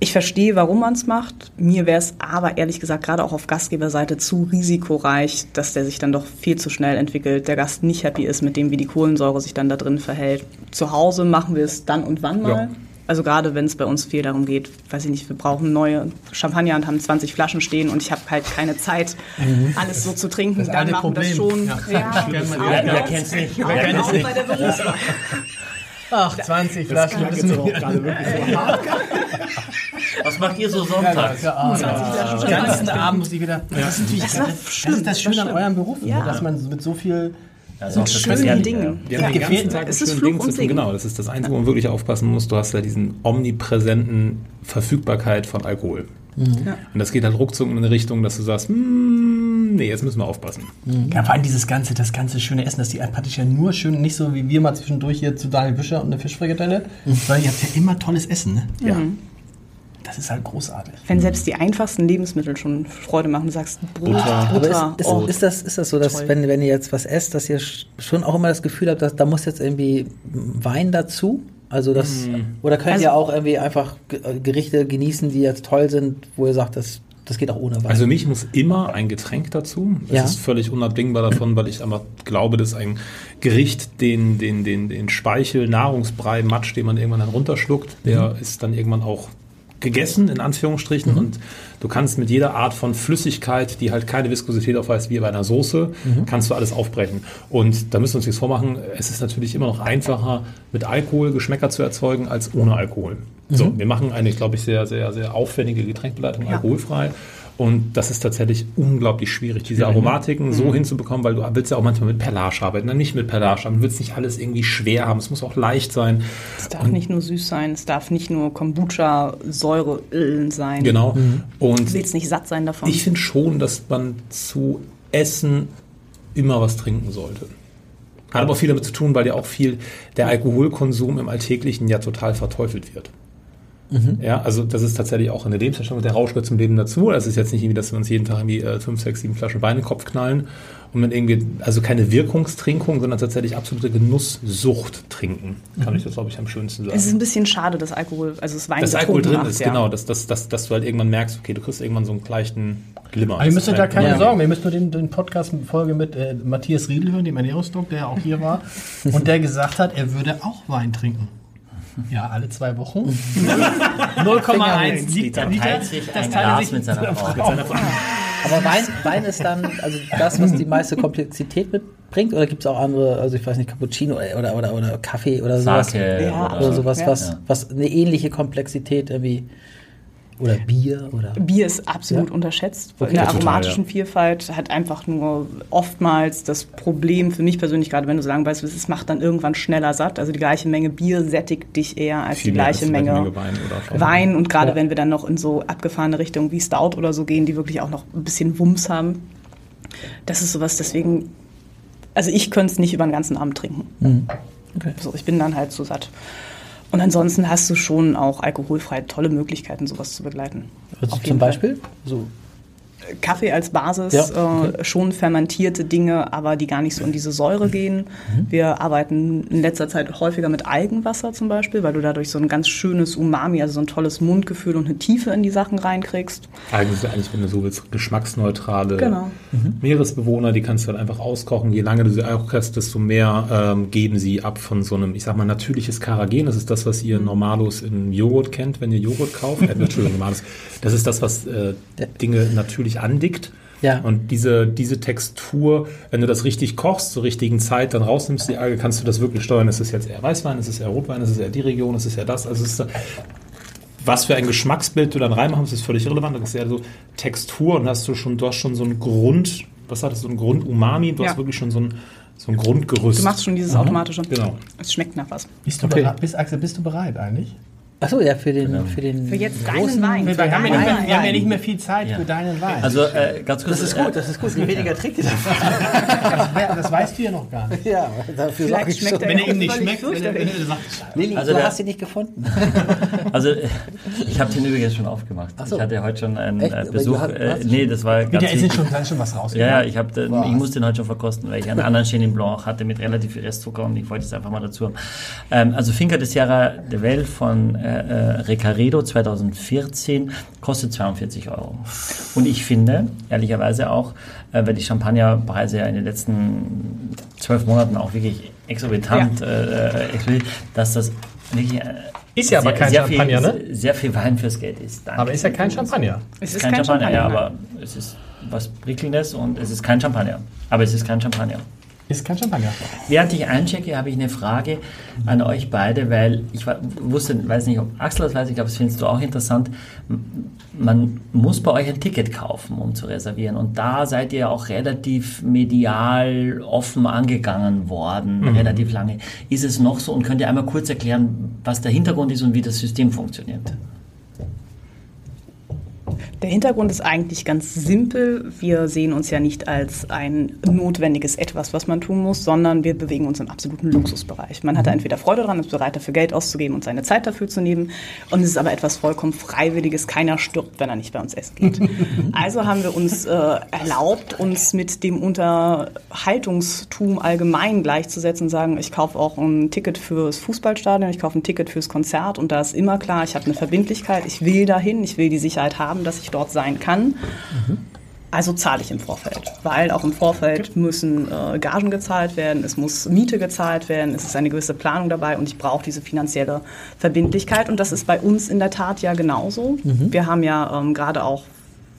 Ich verstehe, warum man es macht. Mir wäre es aber ehrlich gesagt gerade auch auf Gastgeberseite zu risikoreich, dass der sich dann doch viel zu schnell entwickelt, der Gast nicht happy ist mit dem, wie die Kohlensäure sich dann da drin verhält. Zu Hause machen wir es dann und wann mal. Also gerade wenn es bei uns viel darum geht, weiß ich nicht, wir brauchen neue Champagner und haben 20 Flaschen stehen und ich habe halt keine Zeit, alles so zu trinken, Das dann machen wir das Problem. schon. Ja. Ja, Kennt auch Wer, das. kennt's nicht? Auch, Wer kennt's auch nicht? bei der Berufswahl. Ach, 20 Flaschen. Das ist gerade wirklich so hart. Was macht ihr so sonntags? Den ganzen Abend muss ich wieder. Das ist natürlich das, das, ist das Schöne das an eurem Beruf, Ja. dass man mit so viel. Das ist auch das schönen Gefährliche. Dingen. Wir haben Ja. den ganzen Tag mit Es ist schönen Dingen und zu tun. Genau, das ist das Einzige, wo man wirklich aufpassen muss. Du hast ja diesen omnipräsenten Verfügbarkeit von Alkohol. Und das geht halt ruckzuck in eine Richtung, dass du sagst, "Hm, nee, jetzt müssen wir aufpassen. Ja, vor allem dieses ganze, das ganze schöne Essen, dass die praktisch ja nur schön, nicht so wie wir mal zwischendurch hier zu Daniel Büscher und eine Fischfrikadelle, sondern ihr habt ja immer tolles Essen, ne? Ja. Das ist halt großartig. Wenn selbst die einfachsten Lebensmittel schon Freude machen, du sagst Brot, Butter. Butter, Aber ist, ist, oh, ist, das, ist das so, dass Toll. wenn, wenn ihr jetzt was esst, dass ihr sch- schon auch immer das Gefühl habt, dass da muss jetzt irgendwie Wein dazu? Also das, oder könnt Also- ihr auch irgendwie einfach äh, Gerichte genießen, die jetzt toll sind, wo ihr sagt, das, das geht auch ohne Wein? Also mich muss immer ein Getränk dazu. Das Ja. ist völlig unabdingbar davon, weil ich einfach glaube, dass ein Gericht den, den, den, den Speichel, Nahrungsbrei, Matsch, den man irgendwann dann runterschluckt, der ist dann irgendwann auch gegessen, in Anführungsstrichen. Und du kannst mit jeder Art von Flüssigkeit, die halt keine Viskosität aufweist, wie bei einer Soße, kannst du alles aufbrechen. Und da müssen wir uns nichts vormachen. Es ist natürlich immer noch einfacher, mit Alkohol Geschmäcker zu erzeugen, als ohne Alkohol. So, wir machen eine, glaube ich, sehr, sehr, sehr aufwendige Getränkbeleitung alkoholfrei. Und das ist tatsächlich unglaublich schwierig, diese Aromatiken so hinzubekommen, weil du willst ja auch manchmal mit Perlage arbeiten, dann nicht mit Perlage arbeiten, du willst nicht alles irgendwie schwer haben, es muss auch leicht sein. es darf nicht nur süß sein, es darf nicht nur Kombucha, Säure, Ölen sein. Genau. Du Und willst nicht satt sein davon. ich finde schon, dass man zu Essen immer was trinken sollte. Hat aber auch viel damit zu tun, weil ja auch viel der Alkoholkonsum im Alltäglichen ja total verteufelt wird. Ja, also das ist tatsächlich auch in der Lebenseinstellung, der Rausch gehört zum Leben dazu. Das ist jetzt nicht irgendwie, dass wir uns jeden Tag irgendwie äh, fünf, sechs, sieben Flaschen Wein in den Kopf knallen und dann irgendwie, also keine Wirkungstrinkung, sondern tatsächlich absolute Genusssucht trinken. Kann ich das, glaube ich, am schönsten sagen. es ist ein bisschen schade, dass Alkohol, also das Wein dass Alkohol drin macht, ist, ja. genau, dass, dass, dass, dass du halt irgendwann merkst, okay, du kriegst irgendwann so einen leichten Glimmer. Aber ihr müsst euch da ist keine halt- Sorgen, ihr müsst nur den, den Podcast-Folge mit äh, Matthias Riedel hören, dem Ernährungsdoc, der auch hier war, und der gesagt hat, er würde auch Wein trinken. Ja, alle zwei Wochen. 0,1 Liter. Da teilt sich Das teilt sich mit seiner Frau. Aber Wein, Wein ist dann also das, was die meiste Komplexität mitbringt, oder gibt es auch andere, also ich weiß nicht, Cappuccino oder, oder, oder, oder Kaffee oder sowas? Sake Ja, oder Oder sowas, Ja. was, was eine ähnliche Komplexität irgendwie. Oder Bier oder. Bier ist absolut Ja. unterschätzt. Okay. In der Ja, total, aromatischen Vielfalt hat einfach nur oftmals das Problem für mich persönlich, gerade wenn du so langweilig bist, es macht dann irgendwann schneller satt. Also die gleiche Menge Bier sättigt dich eher als Viel die gleiche als Menge, Menge Wein. Wein. Und gerade Ja. wenn wir dann noch in so abgefahrene Richtungen wie Stout oder so gehen, die wirklich auch noch ein bisschen Wumms haben. Das ist sowas, deswegen, also ich könnte es nicht über den ganzen Abend trinken. Okay. So, ich bin dann halt so satt. Und ansonsten hast du schon auch alkoholfrei tolle Möglichkeiten, sowas zu begleiten. Also zum Fall. Beispiel? So. Kaffee als Basis, Ja, okay. äh, schon fermentierte Dinge, aber die gar nicht so in diese Säure gehen. Mhm. Wir arbeiten in letzter Zeit häufiger mit Algenwasser zum Beispiel, weil du dadurch so ein ganz schönes Umami, also so ein tolles Mundgefühl und eine Tiefe in die Sachen reinkriegst. Eigentlich, eigentlich, wenn du so willst, geschmacksneutrale Genau. Meeresbewohner, die kannst du dann einfach auskochen. Je lange du sie auskochst, desto mehr ähm, geben sie ab von so einem, ich sag mal, natürliches Karagen. Das ist das, was ihr Normalos in Joghurt kennt, wenn ihr Joghurt kauft. Äh, Entschuldigung, Normalos. Das ist das, was äh, Dinge natürlich andickt. Ja. Und diese, diese Textur, wenn du das richtig kochst, zur richtigen Zeit dann rausnimmst, die Alge, kannst du das wirklich steuern. Ist es jetzt eher Weißwein, ist es eher Rotwein, ist es eher die Region, ist es eher das. Also es ist, was für ein Geschmacksbild du dann reinmachen musst, ist völlig irrelevant. Das ist ja so Textur und hast du schon, du hast schon so einen Grund, was hat das, so ein Grund-Umami, du Ja. hast wirklich schon so ein, so ein Grundgerüst. Du machst schon dieses automatische. Genau. Es schmeckt nach was. Bist du, Okay. bereit, bist, Axel, bist du bereit eigentlich? Achso, ja, für den, für den. Für jetzt großen- deinen Wein. Wir, haben, ja mehr, wir haben ja nicht mehr viel Zeit Ja. für deinen Wein. Also äh, ganz kurz. Das ist gut, das ist gut. Je weniger trinkt ihr davon. das, das weißt du ja noch gar nicht. Ja, dafür Vielleicht sorge ich schmeckt schon. er Wenn ja er ihm nicht schmeckt, wenn er, wenn er sagt, Also du der- hast sie nicht gefunden. Also äh, ich habe den übrigens schon aufgemacht. Ach so. Ich hatte heute schon einen Echt? äh, Besuch. hast- Äh, hast nee, das war ja, ganz ist jetzt wichtig. schon, ist schon was Ja, rausgekommen. ja, ich, hab, den- ich musste den heute schon verkosten, weil ich einen anderen Chenin Blanc hatte mit relativ viel Restzucker und ich wollte es einfach mal dazu haben. Ähm, also Finca de Sierra de Well von äh, äh, Recaredo 2014 kostet 42 Euro. Und ich finde, ehrlicherweise auch, äh, weil die Champagnerpreise ja in den letzten zwölf Monaten auch wirklich exorbitant äh, äh, explodiert, dass das wirklich äh, Ist ja aber kein sehr Champagner, viel, ne? Sehr viel Wein fürs Geld ist. Danke. Aber ist ja kein Champagner. Es ist kein, Champagner, ja, aber es ist was Prickelndes und es ist kein Champagner. Aber es ist kein Champagner. Ist kein Champagner. Während ich einchecke, habe ich eine Frage an euch beide, weil ich wusste, weiß nicht, ob Axel das weiß, ich glaube, das findest du auch interessant. Man muss bei euch ein Ticket kaufen, um zu reservieren. Und da seid ihr auch relativ medial offen angegangen worden, relativ lange. Ist es noch so? Und könnt ihr einmal kurz erklären, was der Hintergrund ist und wie das System funktioniert? Der Hintergrund ist eigentlich ganz simpel. Wir sehen uns ja nicht als ein notwendiges Etwas, was man tun muss, sondern wir bewegen uns im absoluten Luxusbereich. Man hat da entweder Freude dran, ist bereit dafür Geld auszugeben und seine Zeit dafür zu nehmen. Und es ist aber etwas vollkommen Freiwilliges. Keiner stirbt, wenn er nicht bei uns essen geht. Also haben wir uns äh, erlaubt, uns mit dem Unterhaltungstum allgemein gleichzusetzen und sagen, ich kaufe auch ein Ticket fürs Fußballstadion, ich kaufe ein Ticket fürs Konzert und da ist immer klar, ich habe eine Verbindlichkeit, ich will dahin, ich will die Sicherheit haben, dass ich dort sein kann. Also zahle ich im Vorfeld, weil auch im Vorfeld müssen äh, Gagen gezahlt werden, es muss Miete gezahlt werden, es ist eine gewisse Planung dabei und ich brauche diese finanzielle Verbindlichkeit und das ist bei uns in der Tat ja genauso. Wir haben ja ähm, gerade auch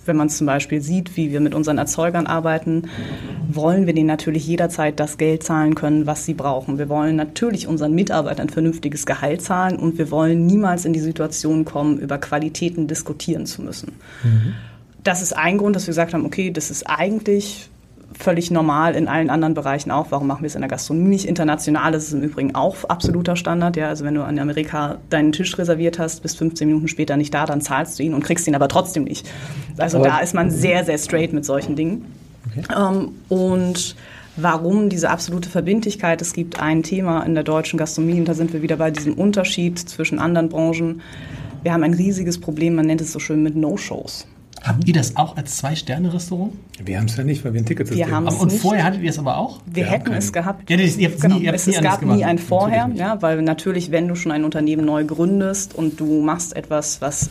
wenn man zum Beispiel sieht, wie wir mit unseren Erzeugern arbeiten, wollen wir denen natürlich jederzeit das Geld zahlen können, was sie brauchen. Wir wollen natürlich unseren Mitarbeitern ein vernünftiges Gehalt zahlen und wir wollen niemals in die Situation kommen, über Qualitäten diskutieren zu müssen. Das ist ein Grund, dass wir gesagt haben, okay, das ist eigentlich völlig normal in allen anderen Bereichen auch. Warum machen wir es in der Gastronomie nicht? International ist es im Übrigen auch absoluter Standard. Ja, also wenn du in Amerika deinen Tisch reserviert hast, bis 15 Minuten später nicht da, dann zahlst du ihn und kriegst ihn aber trotzdem nicht. Also Aber- da ist man sehr, sehr straight mit solchen Dingen. Ähm, und warum diese absolute Verbindlichkeit? Es gibt ein Thema in der deutschen Gastronomie und da sind wir wieder bei diesem Unterschied zwischen anderen Branchen. Wir haben ein riesiges Problem, man nennt es so schön mit No-Shows. Habt ihr das auch als Zwei-Sterne-Restaurant? Wir haben es ja nicht, weil wir ein Ticketsystem Wir haben haben. es Und nicht. vorher hattet ihr es aber auch? Wir Wir hätten haben es gehabt. Ja, das- ihr genau. nie- ihr es, nie es gab gemacht. nie ein Vorher, ja, weil natürlich, wenn du schon ein Unternehmen neu gründest und du machst etwas, was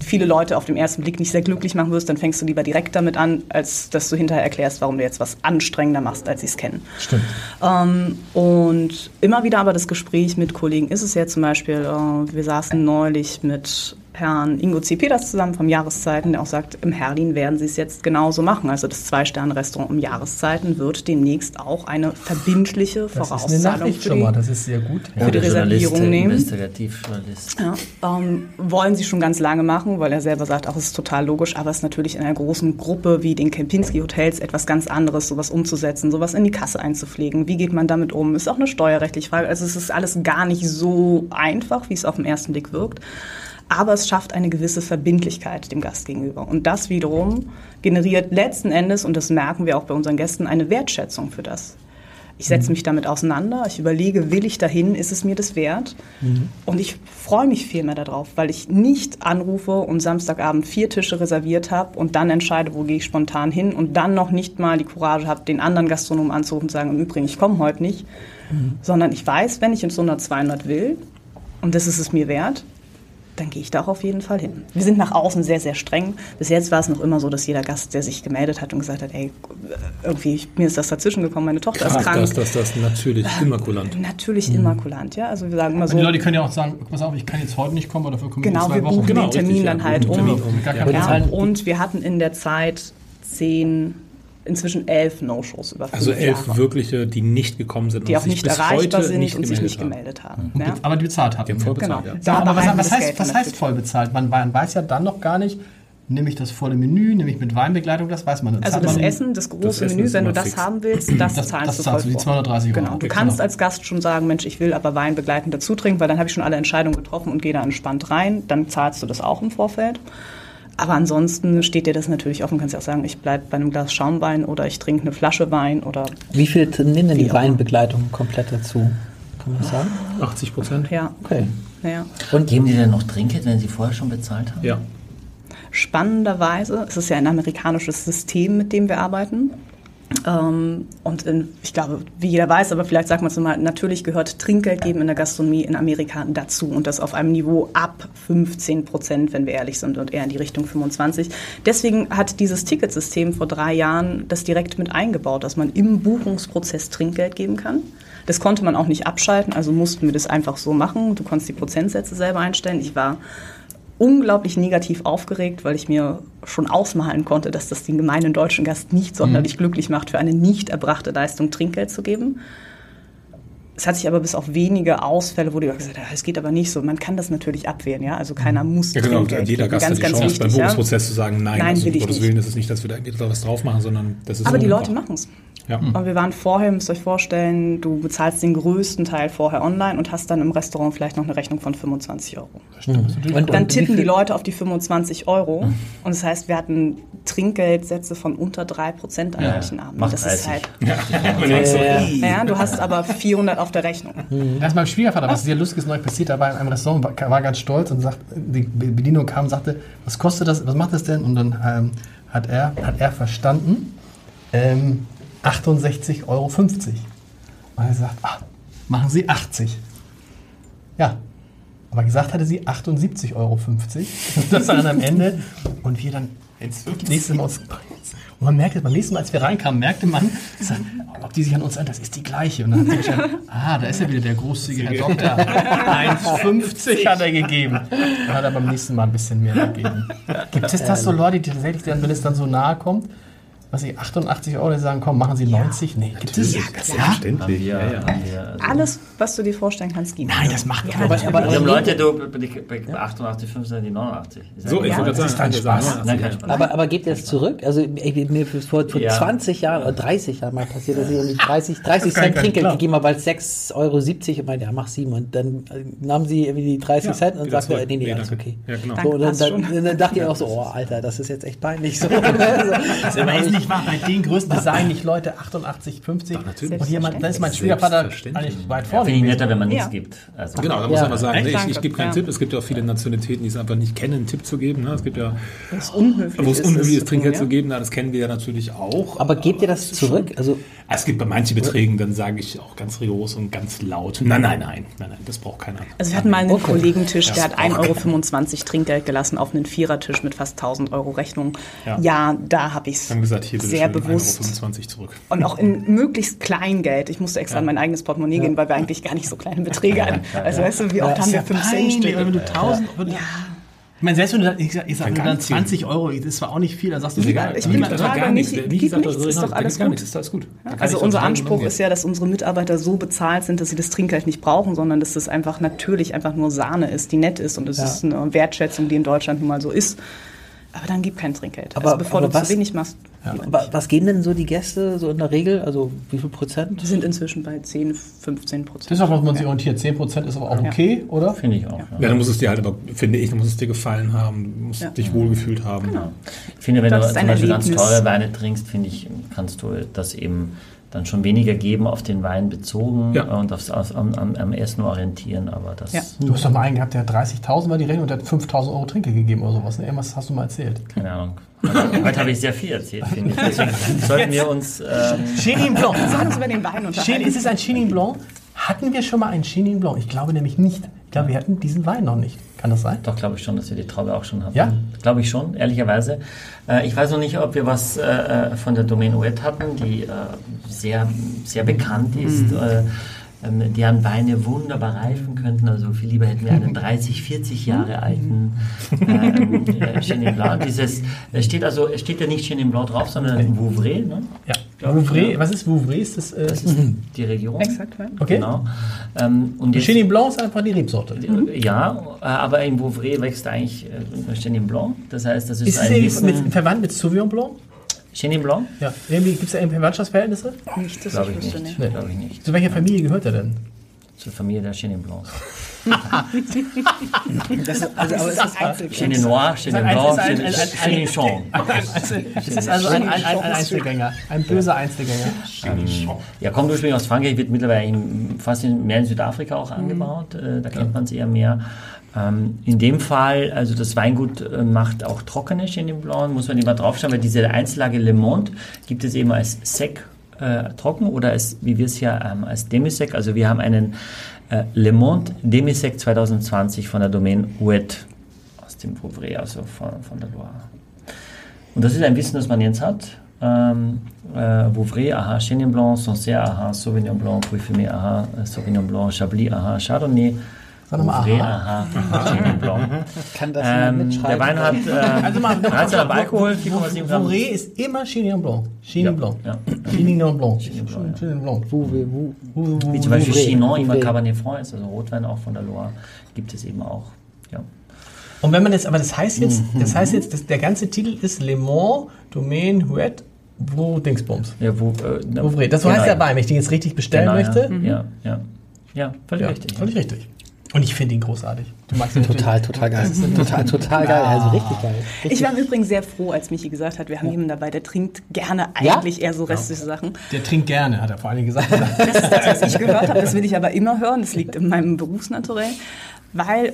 viele Leute auf den ersten Blick nicht sehr glücklich machen wirst, dann fängst du lieber direkt damit an, als dass du hinterher erklärst, warum du jetzt was anstrengender machst, als sie es kennen. Stimmt. Ähm, und immer wieder aber das Gespräch mit Kollegen ist es ja zum Beispiel, äh, wir saßen neulich mit Herrn Ingo C. Peters zusammen vom Jahreszeiten, der auch sagt, im Herlin werden sie es jetzt genauso machen. Also das Zwei-Sterne-Restaurant um Jahreszeiten wird demnächst auch eine verbindliche Das ist eine Vorauszahlung Nachricht für schon die, mal, das ist sehr gut. für die der Journalist, Reservierung nehmen. Ja, ähm, wollen sie schon ganz lange machen, weil er selber sagt, auch es ist total logisch, aber es ist natürlich in einer großen Gruppe wie den Kempinski Hotels etwas ganz anderes, sowas umzusetzen, sowas in die Kasse einzupflegen. Wie geht man damit um? Ist auch eine steuerrechtliche Frage. Also es ist alles gar nicht so einfach, wie es auf den ersten Blick wirkt. Aber es schafft eine gewisse Verbindlichkeit dem Gast gegenüber. Und das wiederum generiert letzten Endes, und das merken wir auch bei unseren Gästen, eine Wertschätzung für das. Ich setze mich damit auseinander, ich überlege, will ich dahin, ist es mir das wert? Und ich freue mich viel mehr darauf, weil ich nicht anrufe und Samstagabend vier Tische reserviert habe und dann entscheide, wo gehe ich spontan hin und dann noch nicht mal die Courage habe, den anderen Gastronomen anzurufen und zu sagen, im Übrigen, ich komme heute nicht, sondern ich weiß, wenn ich ins 100, 200 will und das ist es mir wert, dann gehe ich da auch auf jeden Fall hin. Wir sind nach außen sehr, sehr streng. Bis jetzt war es noch immer so, dass jeder Gast, der sich gemeldet hat und gesagt hat, ey, irgendwie, mir ist das dazwischen gekommen, meine Tochter ist Ach, krank. das, das, das natürlich immakulant. Natürlich immakulant, ja. Also wir sagen immer Und so, die Leute können ja auch sagen, pass auf, ich kann jetzt heute nicht kommen, aber dafür kommen wir genau, in wir zwei Wochen. buchen Genau, den Termin richtig, ja. dann halt Buchen um. um. Ja, bezahlen- Ja, und wir hatten in der Zeit zehn, inzwischen elf No-Shows über fünf Also elf Jahre, wirkliche, die nicht gekommen sind die und auch sich nicht bis erreichbar heute sind nicht und sich gemeldet nicht haben. gemeldet haben. Ja. Aber die bezahlt habt Die haben voll Genau. bezahlt, ja. Sag mal, aber was, was, heißt, was heißt voll bezahlt? Man, man weiß ja dann noch gar nicht, nehme ich das volle Menü, nehme ich mit Weinbegleitung, das weiß man. Dann Also das man- Essen, das große Das Menü, wenn du das fix. haben willst, das, Das- zahlst das du zahlst voll du, die vor. 230 Euro. Genau. Du Okay, kannst genau. als Gast schon sagen, Mensch, ich will aber Wein begleitend dazu trinken, weil dann habe ich schon alle Entscheidungen getroffen und gehe da entspannt rein. Dann zahlst du das auch im Vorfeld. Aber ansonsten steht dir das natürlich offen. Du kannst ja auch sagen, ich bleibe bei einem Glas Schaumwein oder ich trinke eine Flasche Wein oder Wie viel nehmen denn die. Weinbegleitung komplett dazu? Kann man das sagen? 80 Prozent? ja, Okay. ja. Und Geben die denn noch Trinkgeld, wenn sie vorher schon bezahlt haben? Ja. Spannenderweise, es ist ja ein amerikanisches System, mit dem wir arbeiten. Ähm, und in, ich glaube, wie jeder weiß, aber vielleicht sagt man es mal, natürlich gehört Trinkgeld geben in der Gastronomie in Amerika dazu und das auf einem Niveau ab 15 Prozent, wenn wir ehrlich sind, und eher in die Richtung 25. Deswegen hat dieses Ticketsystem vor drei Jahren das direkt mit eingebaut, dass man im Buchungsprozess Trinkgeld geben kann. Das konnte man auch nicht abschalten, also mussten wir das einfach so machen. Du konntest die Prozentsätze selber einstellen. Ich war unglaublich negativ aufgeregt, weil ich mir schon ausmalen konnte, dass das den gemeinen deutschen Gast nicht sonderlich mhm. glücklich macht, für eine nicht erbrachte Leistung Trinkgeld zu geben. Es hat sich aber bis auf wenige Ausfälle, wo die gesagt haben, es geht aber nicht so. Man kann das natürlich abwehren, ja. Also keiner mhm. muss. Ja, genau. Trinkgeld jeder Gast ganz, hat die Chance, wichtig, beim Buchungsprozess ja? zu sagen, nein, nein also, will ich Gottes nicht. Willen ist es nicht, dass wir da irgendwie was drauf machen, sondern das ist Aber die. Leute machen es. Ja. Und wir waren vorher, müsst ihr euch vorstellen, du bezahlst den größten Teil vorher online und hast dann im Restaurant vielleicht noch eine Rechnung von 25 Euro. Und, Dann und tippen die Leute auf die 25 Euro. Und das heißt, wir hatten Trinkgeldsätze von unter 3% an Ja, manchen Abenden. Das ist 30. halt, Und dann so, Ja, ja, du hast aber 400 auf der Rechnung. Erst meinem Schwiegervater, was sehr lustiges neu passiert, er war in einem Restaurant, war, war ganz stolz und sagt, die Bedienung kam und sagte, was kostet das, was macht das denn? Und dann ähm, hat, er, hat er verstanden, ähm, 68,50 Euro. Und er sagt, ah, machen Sie 80. Ja, aber gesagt hatte sie 78,50 Euro. Das war dann am Ende. Und wir dann nächstes Mal. Und man merkte, beim nächsten Mal, als wir reinkamen, merkte man, ob die sich an uns an, das ist die gleiche. Und dann hat sie gesagt, ah, da ist ja wieder der großzügige Herr Doktor. 1,50 hat er gegeben. Dann hat er beim nächsten Mal ein bisschen mehr gegeben. Gibt es das so Leute, die tatsächlich dann, wenn es dann so nahe kommt, was ich 88 Euro die sagen, komm, machen Sie 90? Nee, gibt es? Selbstverständlich. Haben wir, Ja, ja. also Alles, was du dir vorstellen kannst, gibt Nein, das macht keiner. aber, aber, Leute, du, bei bei- bei 88, 5 sind die 89. Ist So, ich ja, wollte das ist kein Spaß. aber, aber gebt ihr es zurück? Also ich, mir ist vor, vor Ja. 20 Jahren oder 30 Jahren mal passiert, dass ich irgendwie 30, 30 kann- Cent Trinkgeld gegeben habe, weil es 6,70 Euro und meinte, ja, mach 7. Und dann äh, nahmen sie irgendwie die 30 Ja, Cent und wieder sagte, zurück. nee, nee, Nee, alles okay. Ja, genau. So, und dann, dachte ich auch so, oh Alter, das ist jetzt echt peinlich. So. Das aber ist nicht wahr. Bei den größten sagen nicht Leute 88, 50. natürlich. Und jemand, dann ist mein Schwiegervater eigentlich weit vorne. Finde ich netter, wenn man nichts Ja. gibt. Also, Genau, da muss Ja. man sagen, Echt? nee, ich, ich gebe keinen Ja. Tipp. Es gibt ja auch viele Nationalitäten, die es einfach nicht kennen, einen Tipp zu geben. Ne? Es gibt ja, Das unhöflich wo es unhöflich das ist, Trinkgeld zu ja? geben, na, das kennen wir ja natürlich auch. Aber gebt ihr das zurück? Also Es gibt bei manchen Beträgen, dann sage ich auch ganz rigoros und ganz laut, nein, nein, nein, nein, nein, das braucht keiner. Also wir hatten mal einen Okay. Kollegentisch, der Das hat 1,25 Euro Trinkgeld gelassen auf einen Vierertisch mit fast 1000 Euro Rechnung. Ja. Ja, da habe ich es hier bitte sehr bewusst 1,25 Euro zurück. und auch in möglichst Kleingeld. Ich musste extra an mein eigenes Portemonnaie gehen, weil wir eigentlich gar nicht so kleine Beträge hatten. Also weißt du, wie oft haben wir 5 Cent Peinlich, Stücke? wenn du 1000 ja. Ich meine, selbst wenn du dann, ich sag, ich sag, wenn du dann ganz viel. 20 Euro, das ist zwar auch nicht viel, dann sagst du, Ich egal. bin Das total war gar nichts. nicht- Wie gesagt, nichts, das ist doch alles gar gut. nichts, ist alles gut. Kann Also ich unser Anspruch ist ja, dass unsere Mitarbeiter so bezahlt sind, dass sie das Trinkgeld nicht brauchen, sondern dass das einfach natürlich einfach nur Sahne ist, die nett ist und es Ja. ist eine Wertschätzung, die in Deutschland nun mal so ist. Aber dann gib kein Trinkgeld. Aber- also bevor aber du was- zu wenig machst. wa- was gehen denn so die Gäste so in der Regel? Also wie viel Prozent? Wir sind inzwischen bei 10, 15 Prozent. Das ist auch, was man sich orientiert. 10% ist aber auch okay, oder? Finde ich auch. Ja. Ja, dann muss es dir halt aber, finde ich, dann muss es dir gefallen haben, du musst Ja. dich wohlgefühlt haben. Ich finde, wenn Das du zum Beispiel ganz Erlebnis. teure Weine trinkst, finde ich, kannst du das eben dann schon weniger geben auf den Wein bezogen Ja. und aufs, auf, am, am, am Essen orientieren, aber das, Ja. Du hast doch mal einen gehabt, der hat 30.000 war die Rechnung und der hat 5.000 Euro Trinkgeld gegeben oder sowas. Ne? Irgendwas hast du mal erzählt. keine Ahnung. Heute, heute habe ich sehr viel erzählt, finde ich. Deswegen sollten wir uns, ähm, Chenin Blanc. Sag uns über den Wein unterhalten. ist es ein Chenin Blanc? Hatten wir schon mal einen Chenin Blanc? Ich glaube nämlich nicht. Glaube, wir hatten diesen Wein noch nicht. Kann das sein? doch glaube ich schon, dass wir die Traube auch schon hatten. Ja? Glaube ich schon, ehrlicherweise. Äh, ich weiß noch nicht, ob wir was äh, äh, von der Domaine Ouet hatten, die äh, sehr, sehr bekannt ist. Äh, ähm, deren Weine wunderbar reifen könnten. Also viel lieber hätten wir einen 30, 40 Jahre alten ähm, äh, Chenin Blanc. Dieses, es steht also, es steht ja nicht Chenin Blanc drauf, sondern Vouvray, ne? Ja. Vouvray, ja. was ist Vouvray? Ist das, äh, Das ist die Region. Exakt, ja. okay. Genau. Ähm, und jetzt, Chenin Blanc ist einfach die Rebsorte. ja, äh, aber in Vouvray wächst eigentlich äh, Chenin Blanc. Das heißt, das ist, Ist es ein mit, verwandt mit Sauvignon Blanc? Chenin Blanc? Ja. Gibt es da irgendwie Verwandtschaftsverhältnisse? Nicht, dass Glaube ich ich wüsste, nicht. nee. Glaube ich nicht. Zu welcher Familie gehört er denn? Zur Familie der Chenin Blancs. Das ist, also, aber ist, Chenin Noir, Chenin ein- Blanc, Chenin, Chong. Es ist also ein, ein, ein, ein Einzelgänger. Ein böser Einzelgänger. Ja, kommt ursprünglich aus Frankreich, wird mittlerweile in, fast in, mehr in Südafrika auch angebaut. Äh, da kennt man es eher mehr. Ähm, in dem Fall, also das Weingut äh, macht auch trockene Chenin Blanc, muss man immer draufschauen, weil diese Einzellage Le Monde gibt es eben als Sec äh, trocken oder als, wie wir es hier ähm, als Demisec, also wir haben einen äh, Le Monde Demisec 2020 von der Domain Ouet aus dem Vouvray, also von, von der Loire. Und das ist ein Wissen, das man jetzt hat. Ähm, äh, Vouvray, aha, Chenin Blanc, Sancerre, aha, Sauvignon Blanc, Puy Fumé, aha, Sauvignon Blanc, Chablis, aha, Chardonnay, Sag doch mal Vouvray, aha. aha. Kann das Ähm, mitschreiben? der Wein hat äh, Also mal, 13 am Alkohol, 4,7 Gramm. Vouvray ist immer Chenin Blanc. Chenin Ja, Blanc. ja. Chenin Blanc. Chenin Blanc, Wie zum Beispiel Chinon, immer. Cabernet Franc ist, also Rotwein auch von der Loire, gibt es eben auch. Ja. Und wenn man jetzt, aber das heißt jetzt, das heißt jetzt, dass der ganze Titel ist Le Mans Domaine Huet Wo Dingsbums. Ja, wo, äh, na, Vouvray. Das genau, heißt ja bei, wenn ich den jetzt richtig bestellen genau, möchte. Ja, ja, ja. Ja, völlig Ja, richtig. völlig richtig. Und ich finde ihn großartig. Du magst ihn Total, total geil. Total, total geil. Also richtig geil. Ich Richtig. war im Übrigen sehr froh, als Michi gesagt hat, wir haben jemanden dabei, der trinkt gerne eigentlich eher so restliche Sachen. Der trinkt gerne, hat er vor allen Dingen gesagt. Das ist das, was ich gehört habe. Das will ich aber immer hören. Das liegt in meinem Berufsnaturell. Weil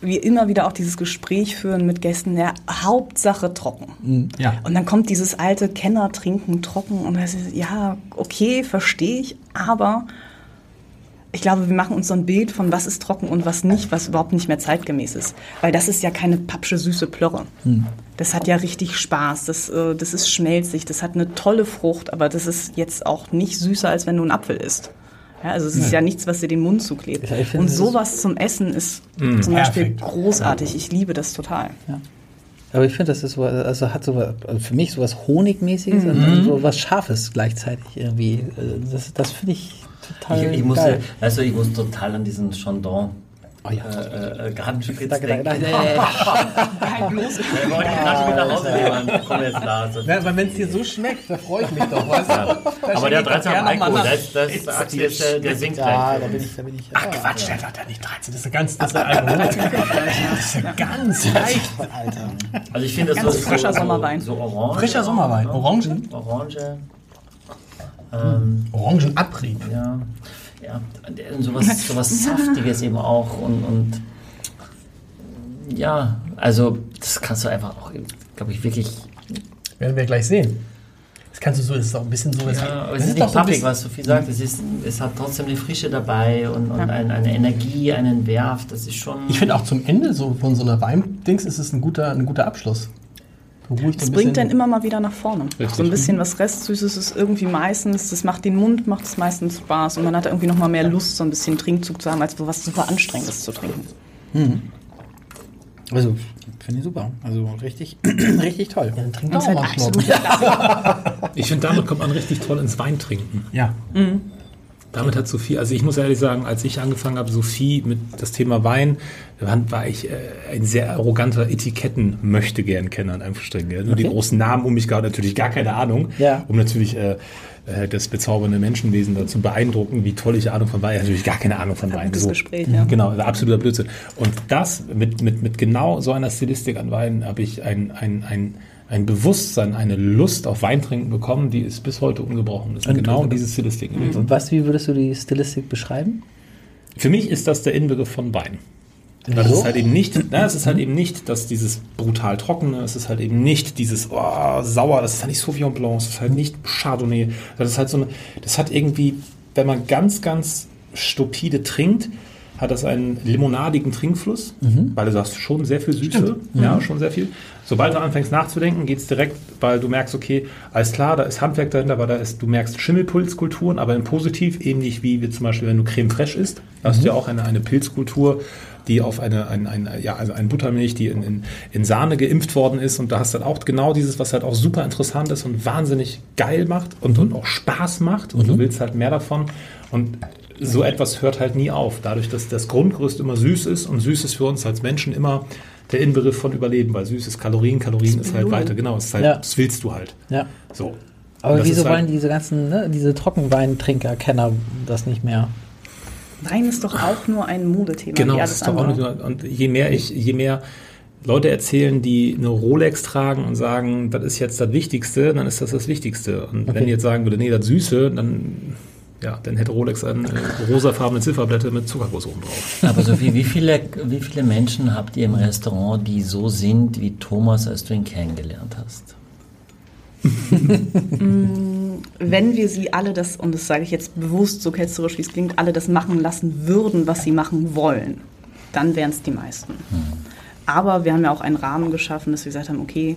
wir immer wieder auch dieses Gespräch führen mit Gästen, der Hauptsache trocken. ja. Und dann kommt dieses alte Kenner-Trinken trocken und das ist, ja, okay, verstehe ich, aber ich glaube, wir machen uns so ein Bild von was ist trocken und was nicht, was überhaupt nicht mehr zeitgemäß ist. Weil das ist ja keine pappsche, süße Plörre. Das hat ja richtig Spaß, das, äh, das ist schmelzig, das hat eine tolle Frucht, aber das ist jetzt auch nicht süßer, als wenn du einen Apfel isst. Ja, also es ist ja nichts, was dir den Mund zuklebt. Ja, finde, und sowas zum Essen ist zum Beispiel Perfekt. großartig. Ich liebe das total. Aber ich finde, das ist so, also hat so also für mich sowas Honigmäßiges und dann so was Scharfes gleichzeitig irgendwie. Äh, Das, das finde ich total Ich, ich, musste, geil. also ich muss total an diesen Chandon Oh ja. äh, äh, Gartenspritz Danke, denken. Kein bloß. Ich wollte die gerade mit nach Hause nehmen. Komm jetzt da. Ja, aber wenn es dir so schmeckt, da freue ich mich doch. Weißt du? Da aber der schenke ich doch 13 am gerne Alkohol, das, das aktiviert, der, der sinkt Ja, da bin ich, da bin ich. Ach Quatsch, der hat ja nicht 13, das ist ja ganz, das ist ja Alkohol. Das ist ja ganz leicht. Alter. Also ich finde das Ganz so, frischer so, Sommerwein. So, so Orange. Frischer Sommerwein. Orangen? Orange. Ähm, Orangenabrieb. ja. Ja, und sowas, sowas Saftiges eben auch und, und ja, also das kannst du einfach auch, glaube ich, wirklich Werden wir gleich sehen. Das kannst du so, das ist auch ein bisschen so. Ja, aber es ist doch nicht so pappig, bisschen- was Sophie sagt. Es, ist, es hat trotzdem eine Frische dabei und, und ein, eine Energie, einen Werf. Das ist schon. Ich finde auch zum Ende so von so einer Weindings ist es ein guter, ein guter Abschluss. Beruhigt ein bringt dann immer mal wieder nach vorne. Richtig. So ein bisschen was Restsüßes ist irgendwie meistens, das macht den Mund, macht es meistens Spaß und man hat irgendwie noch mal mehr Lust, so ein bisschen Trinkzug zu haben, als was super Anstrengendes zu trinken. Also, finde ich super. Also richtig, richtig toll. Dann trink doch es mal Klasse. Ich finde, damit kommt man richtig toll ins Weintrinken. Ja. Damit hat Sophie, also ich muss ehrlich sagen, als ich angefangen habe, Sophie mit das Thema Wein, war ich äh, ein sehr arroganter Etiketten möchte gern Kenner in Anführungsstrichen. gell? Nur die Okay. großen Namen um mich gehabt, natürlich gar keine Ahnung, Ja. um natürlich äh, äh, das bezaubernde Menschenwesen dazu beeindrucken, wie toll ich Ahnung von Wein, natürlich gar keine Ahnung von Wein. gutes Gespräch, ja. Genau, absoluter Blödsinn. Und das mit, mit, mit genau so einer Stilistik an Wein habe ich ein, ein, ein, ein Bewusstsein, eine Lust auf Weintrinken bekommen, die ist bis heute ungebrochen. Das Und- genau diese Stilistik gewesen. Und was, wie würdest du die Stilistik beschreiben? Für mich ist das der Inbegriff von Wein. Weil es ist halt eben nicht, na, es ist halt eben nicht, dass dieses brutal trockene, es ist halt eben nicht dieses oh, sauer, das ist halt nicht Sauvignon Blanc, es ist halt nicht Chardonnay, das ist halt so eine, das hat irgendwie, wenn man ganz, ganz stupide trinkt, hat das einen limonadigen Trinkfluss, weil du hast schon sehr viel Süße, ja, schon sehr viel. Sobald du anfängst nachzudenken, geht's direkt, weil du merkst, okay, alles klar, da ist Handwerk dahinter, weil da ist, du merkst Schimmelpilzkulturen, aber in positiv, ähnlich wie, wie zum Beispiel, wenn du Creme Fraiche isst, hast du ja auch eine, eine Pilzkultur, die auf eine, ein, ein, ja, also eine Buttermilch, die in, in, in Sahne geimpft worden ist. Und da hast du dann auch genau dieses, was halt auch super interessant ist und wahnsinnig geil macht und, und auch Spaß macht. Und du willst halt mehr davon. Und so etwas hört halt nie auf, dadurch, dass das Grundgerüst immer süß ist und süß ist für uns als Menschen immer der Inbegriff von Überleben, weil süß ist Kalorien, Kalorien ist halt weiter, genau, es ist halt, Ja. das willst du halt. Ja. So. Aber wieso halt- wollen diese ganzen, ne, diese Trockenweintrinker, Kenner das nicht mehr? Wein ist doch auch nur ein Modethema. Genau, das ist doch auch andere. nicht nur, und je mehr ich, je mehr Leute erzählen, die eine Rolex tragen und sagen, das ist jetzt das Wichtigste, dann ist das das Wichtigste. Und wenn die jetzt sagen würde, nee, das Süße, dann, ja, dann hätte Rolex eine äh, rosafarbene Zifferblätter mit Zuckerguss oben drauf. Aber Sophie, wie viele, wie viele Menschen habt ihr im Restaurant, die so sind wie Thomas, als du ihn kennengelernt hast? wenn wir sie alle das, und das sage ich jetzt bewusst so ketzerisch, wie es klingt, alle das machen lassen würden, was sie machen wollen, dann wären es die meisten. Aber wir haben ja auch einen Rahmen geschaffen, dass wir gesagt haben, okay,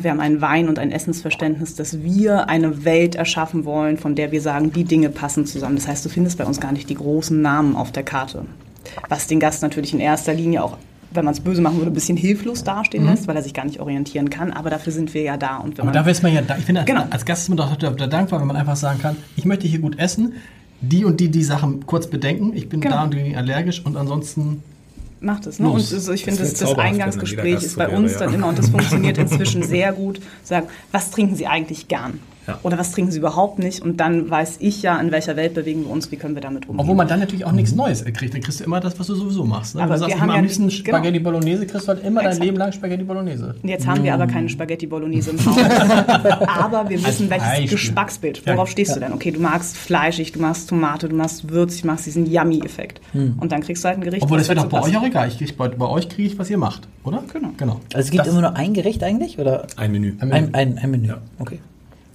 wir haben ein Wein- und ein Essensverständnis, dass wir eine Welt erschaffen wollen, von der wir sagen, die Dinge passen zusammen. Das heißt, du findest bei uns gar nicht die großen Namen auf der Karte. Was den Gast natürlich in erster Linie auch, wenn man es böse machen würde, ein bisschen hilflos dastehen lässt, weil er sich gar nicht orientieren kann. Aber dafür sind wir ja da. Und wenn Aber man, dafür ist man ja da. Ich finde, Genau. als Gast ist man doch da dankbar, wenn man einfach sagen kann, ich möchte hier gut essen, die und die die Sachen kurz bedenken, ich bin Genau. da und die allergisch und ansonsten macht es. Ne? Und so, ich finde, Das das, Eingangsgespräch ist bei uns dann immer, und das funktioniert inzwischen sehr gut, sagen, was trinken Sie eigentlich gern? Ja. Oder was trinken Sie überhaupt nicht? Und dann weiß ich ja, in welcher Welt bewegen wir uns, wie können wir damit umgehen. Obwohl man dann natürlich auch nichts Neues kriegt. Dann kriegst du immer das, was du sowieso machst. Ne? Aber Wenn du wir sagst, ich haben ja am liebsten genau. Spaghetti Bolognese, kriegst du halt immer dein Exakt. Leben lang Spaghetti Bolognese. Und Jetzt haben wir aber keine Spaghetti Bolognese im Haus. aber wir wissen, welches Beispiel. Geschmacksbild. Ja. Worauf stehst du denn? Okay, du magst fleischig, du magst Tomate, du magst würzig, du magst diesen Yummy-Effekt. Und dann kriegst du halt ein Gericht. Obwohl, was das wird dazu doch bei euch auch egal. Ich krieg, bei, bei euch kriege ich, was ihr macht, oder? Genau. genau. Also es gibt Das- immer nur ein Gericht eigentlich? Oder Ein Menü. ein, ein, ein Menü? Ja. Okay.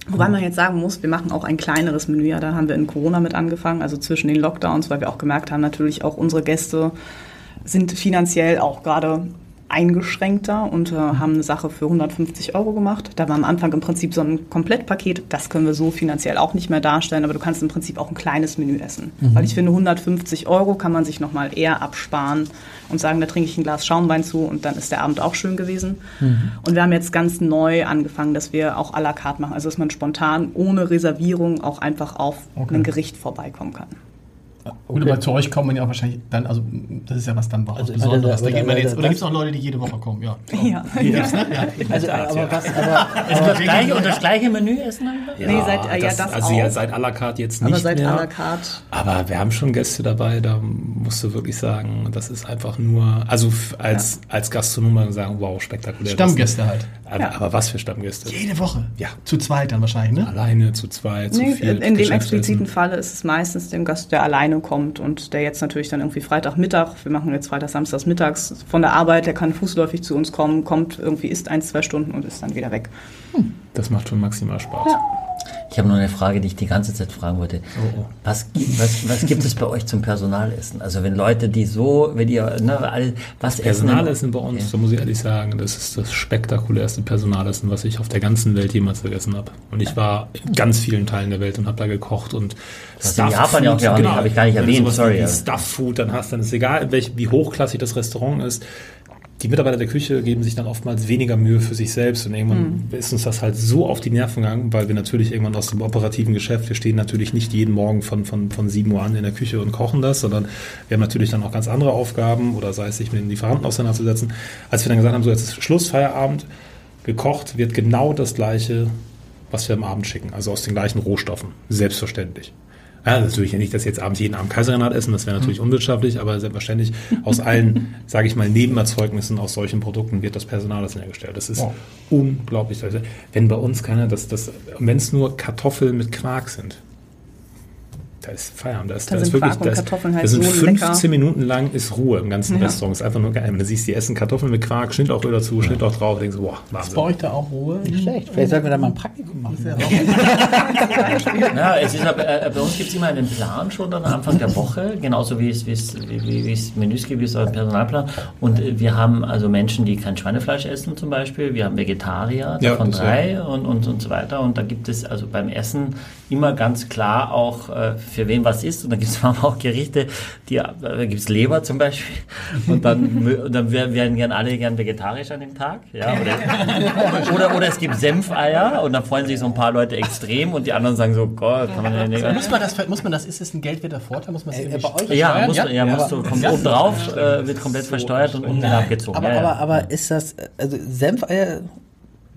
Wobei man jetzt sagen muss, wir machen auch ein kleineres Menü. Ja, da haben wir in Corona mit angefangen, also zwischen den Lockdowns, weil wir auch gemerkt haben, natürlich auch unsere Gäste sind finanziell auch gerade eingeschränkter und äh, haben eine Sache für 150 Euro gemacht. Da war am Anfang im Prinzip so ein Komplettpaket. Das können wir so finanziell auch nicht mehr darstellen, aber du kannst im Prinzip auch ein kleines Menü essen. Weil ich finde, 150 Euro kann man sich nochmal eher absparen und sagen, da trinke ich ein Glas Schaumwein zu und dann ist der Abend auch schön gewesen. Und wir haben jetzt ganz neu angefangen, dass wir auch à la carte machen. Also dass man spontan ohne Reservierung auch einfach auf ein Gericht vorbeikommen kann. Gut, aber zu euch kommt man ja auch wahrscheinlich dann, also das ist ja was dann was Also, Besonderes. aber Da da- man da- jetzt, da- oder gibt es auch Leute, die jede Woche kommen? Ja. Ja. Ne? ja. Also, aber was, aber, Also das gleiche, und das gleiche Menü essen einfach? Nee, seit- äh, ja, das also auch. ja, seit à la carte jetzt nicht Aber seit mehr. à la carte. Aber wir haben schon Gäste dabei, da musst du wirklich sagen, das ist einfach nur, also als, als Gastronom mal sagen, wow, spektakulär. Stammgäste halt. Aber, Ja. aber was für Stammgäste? Jede Woche? Ja. Zu zweit dann wahrscheinlich, ne? Alleine, zu zweit, zu Nee, viel. in dem expliziten Falle ist es meistens dem Gast, der alleine kommt und der jetzt natürlich dann irgendwie Freitagmittag, wir machen jetzt Freitag, Samstags mittags von der Arbeit, der kann fußläufig zu uns kommen, kommt irgendwie, isst ein, zwei Stunden und ist dann wieder weg. Das macht schon maximal Spaß. Ich habe noch eine Frage, die ich die ganze Zeit fragen wollte. Was, gibt- was, was gibt es bei euch zum Personalessen? Also wenn Leute, die so, wenn ihr, ne, alle, was essen? Personalessen bei uns, da muss ich ehrlich sagen, das ist das spektakulärste Personalessen, was ich auf der ganzen Welt jemals gegessen habe. Und ich war in ganz vielen Teilen der Welt und habe da gekocht und hast in Japan ja auch gehabt, habe ich gar nicht Wenn du erwähnt, sorry. Stuff Food, dann hast dann ist egal, welch, wie hochklassig das Restaurant ist. Die Mitarbeiter der Küche geben sich dann oftmals weniger Mühe für sich selbst und irgendwann ist uns das halt so auf die Nerven gegangen, weil wir natürlich irgendwann aus dem operativen Geschäft, wir stehen natürlich nicht jeden Morgen von, von, von 7 Uhr an in der Küche und kochen das, sondern wir haben natürlich dann auch ganz andere Aufgaben oder sei es sich mit den Lieferanten auseinanderzusetzen. Als wir dann gesagt haben, so jetzt ist Schluss, Feierabend, gekocht wird genau das gleiche, was wir am Abend schicken, also aus den gleichen Rohstoffen, selbstverständlich. Ja, natürlich nicht, dass jetzt abends jeden Abend Kaiserrenat essen, das wäre natürlich unwirtschaftlich, aber selbstverständlich aus allen, sage ich mal, Nebenerzeugnissen aus solchen Produkten wird das Personal das hergestellt. Das ist Wow. unglaublich. Also, wenn bei uns keiner, das, das, wenn es nur Kartoffeln mit Quark sind, da ist Feierabend. Da ist, Da da sind ist wirklich, Quark und da ist, Kartoffeln halt da sind so 15 lecker. Minuten lang ist Ruhe im ganzen Ja. Restaurant. Ist einfach nur geil. Wenn du siehst, die essen Kartoffeln mit Quark, Schnittlauchöl dazu, Schnittlauch drauf, denkst du, boah, Ist bei Wahnsinn. euch da auch Ruhe? schlecht. Vielleicht sollten wir da mal ein Praktikum machen. Ja, es ist aber, äh, bei uns gibt es immer einen Plan schon am Anfang der Woche, genauso wie es, wie es, wie, wie, es Menüs gibt, wie es einen Personalplan. Und äh, wir haben also Menschen, die kein Schweinefleisch essen zum Beispiel. Wir haben Vegetarier, Ja, davon das, drei und, und, und so weiter. Und da gibt es also beim Essen immer ganz klar auch, äh, für wen was ist. Und dann gibt es auch Gerichte, die, äh, da gibt es Leber zum Beispiel. Und dann, und dann werden gern alle gern vegetarisch an dem Tag. Ja, oder, oder, oder es gibt Senfeier und dann freuen sich so ein paar Leute extrem und die anderen sagen so, Gott, kann man ja nicht. Muss man das, muss man das, ist das ein geldwerter Vorteil? Muss man das Äh, bei euch- Ja, versteuern? musst, du, ja, musst du, kommt oben drauf, äh, wird komplett versteuert und unten abgezogen. Aber, ja, ja. aber, aber ist das, also Senfeier,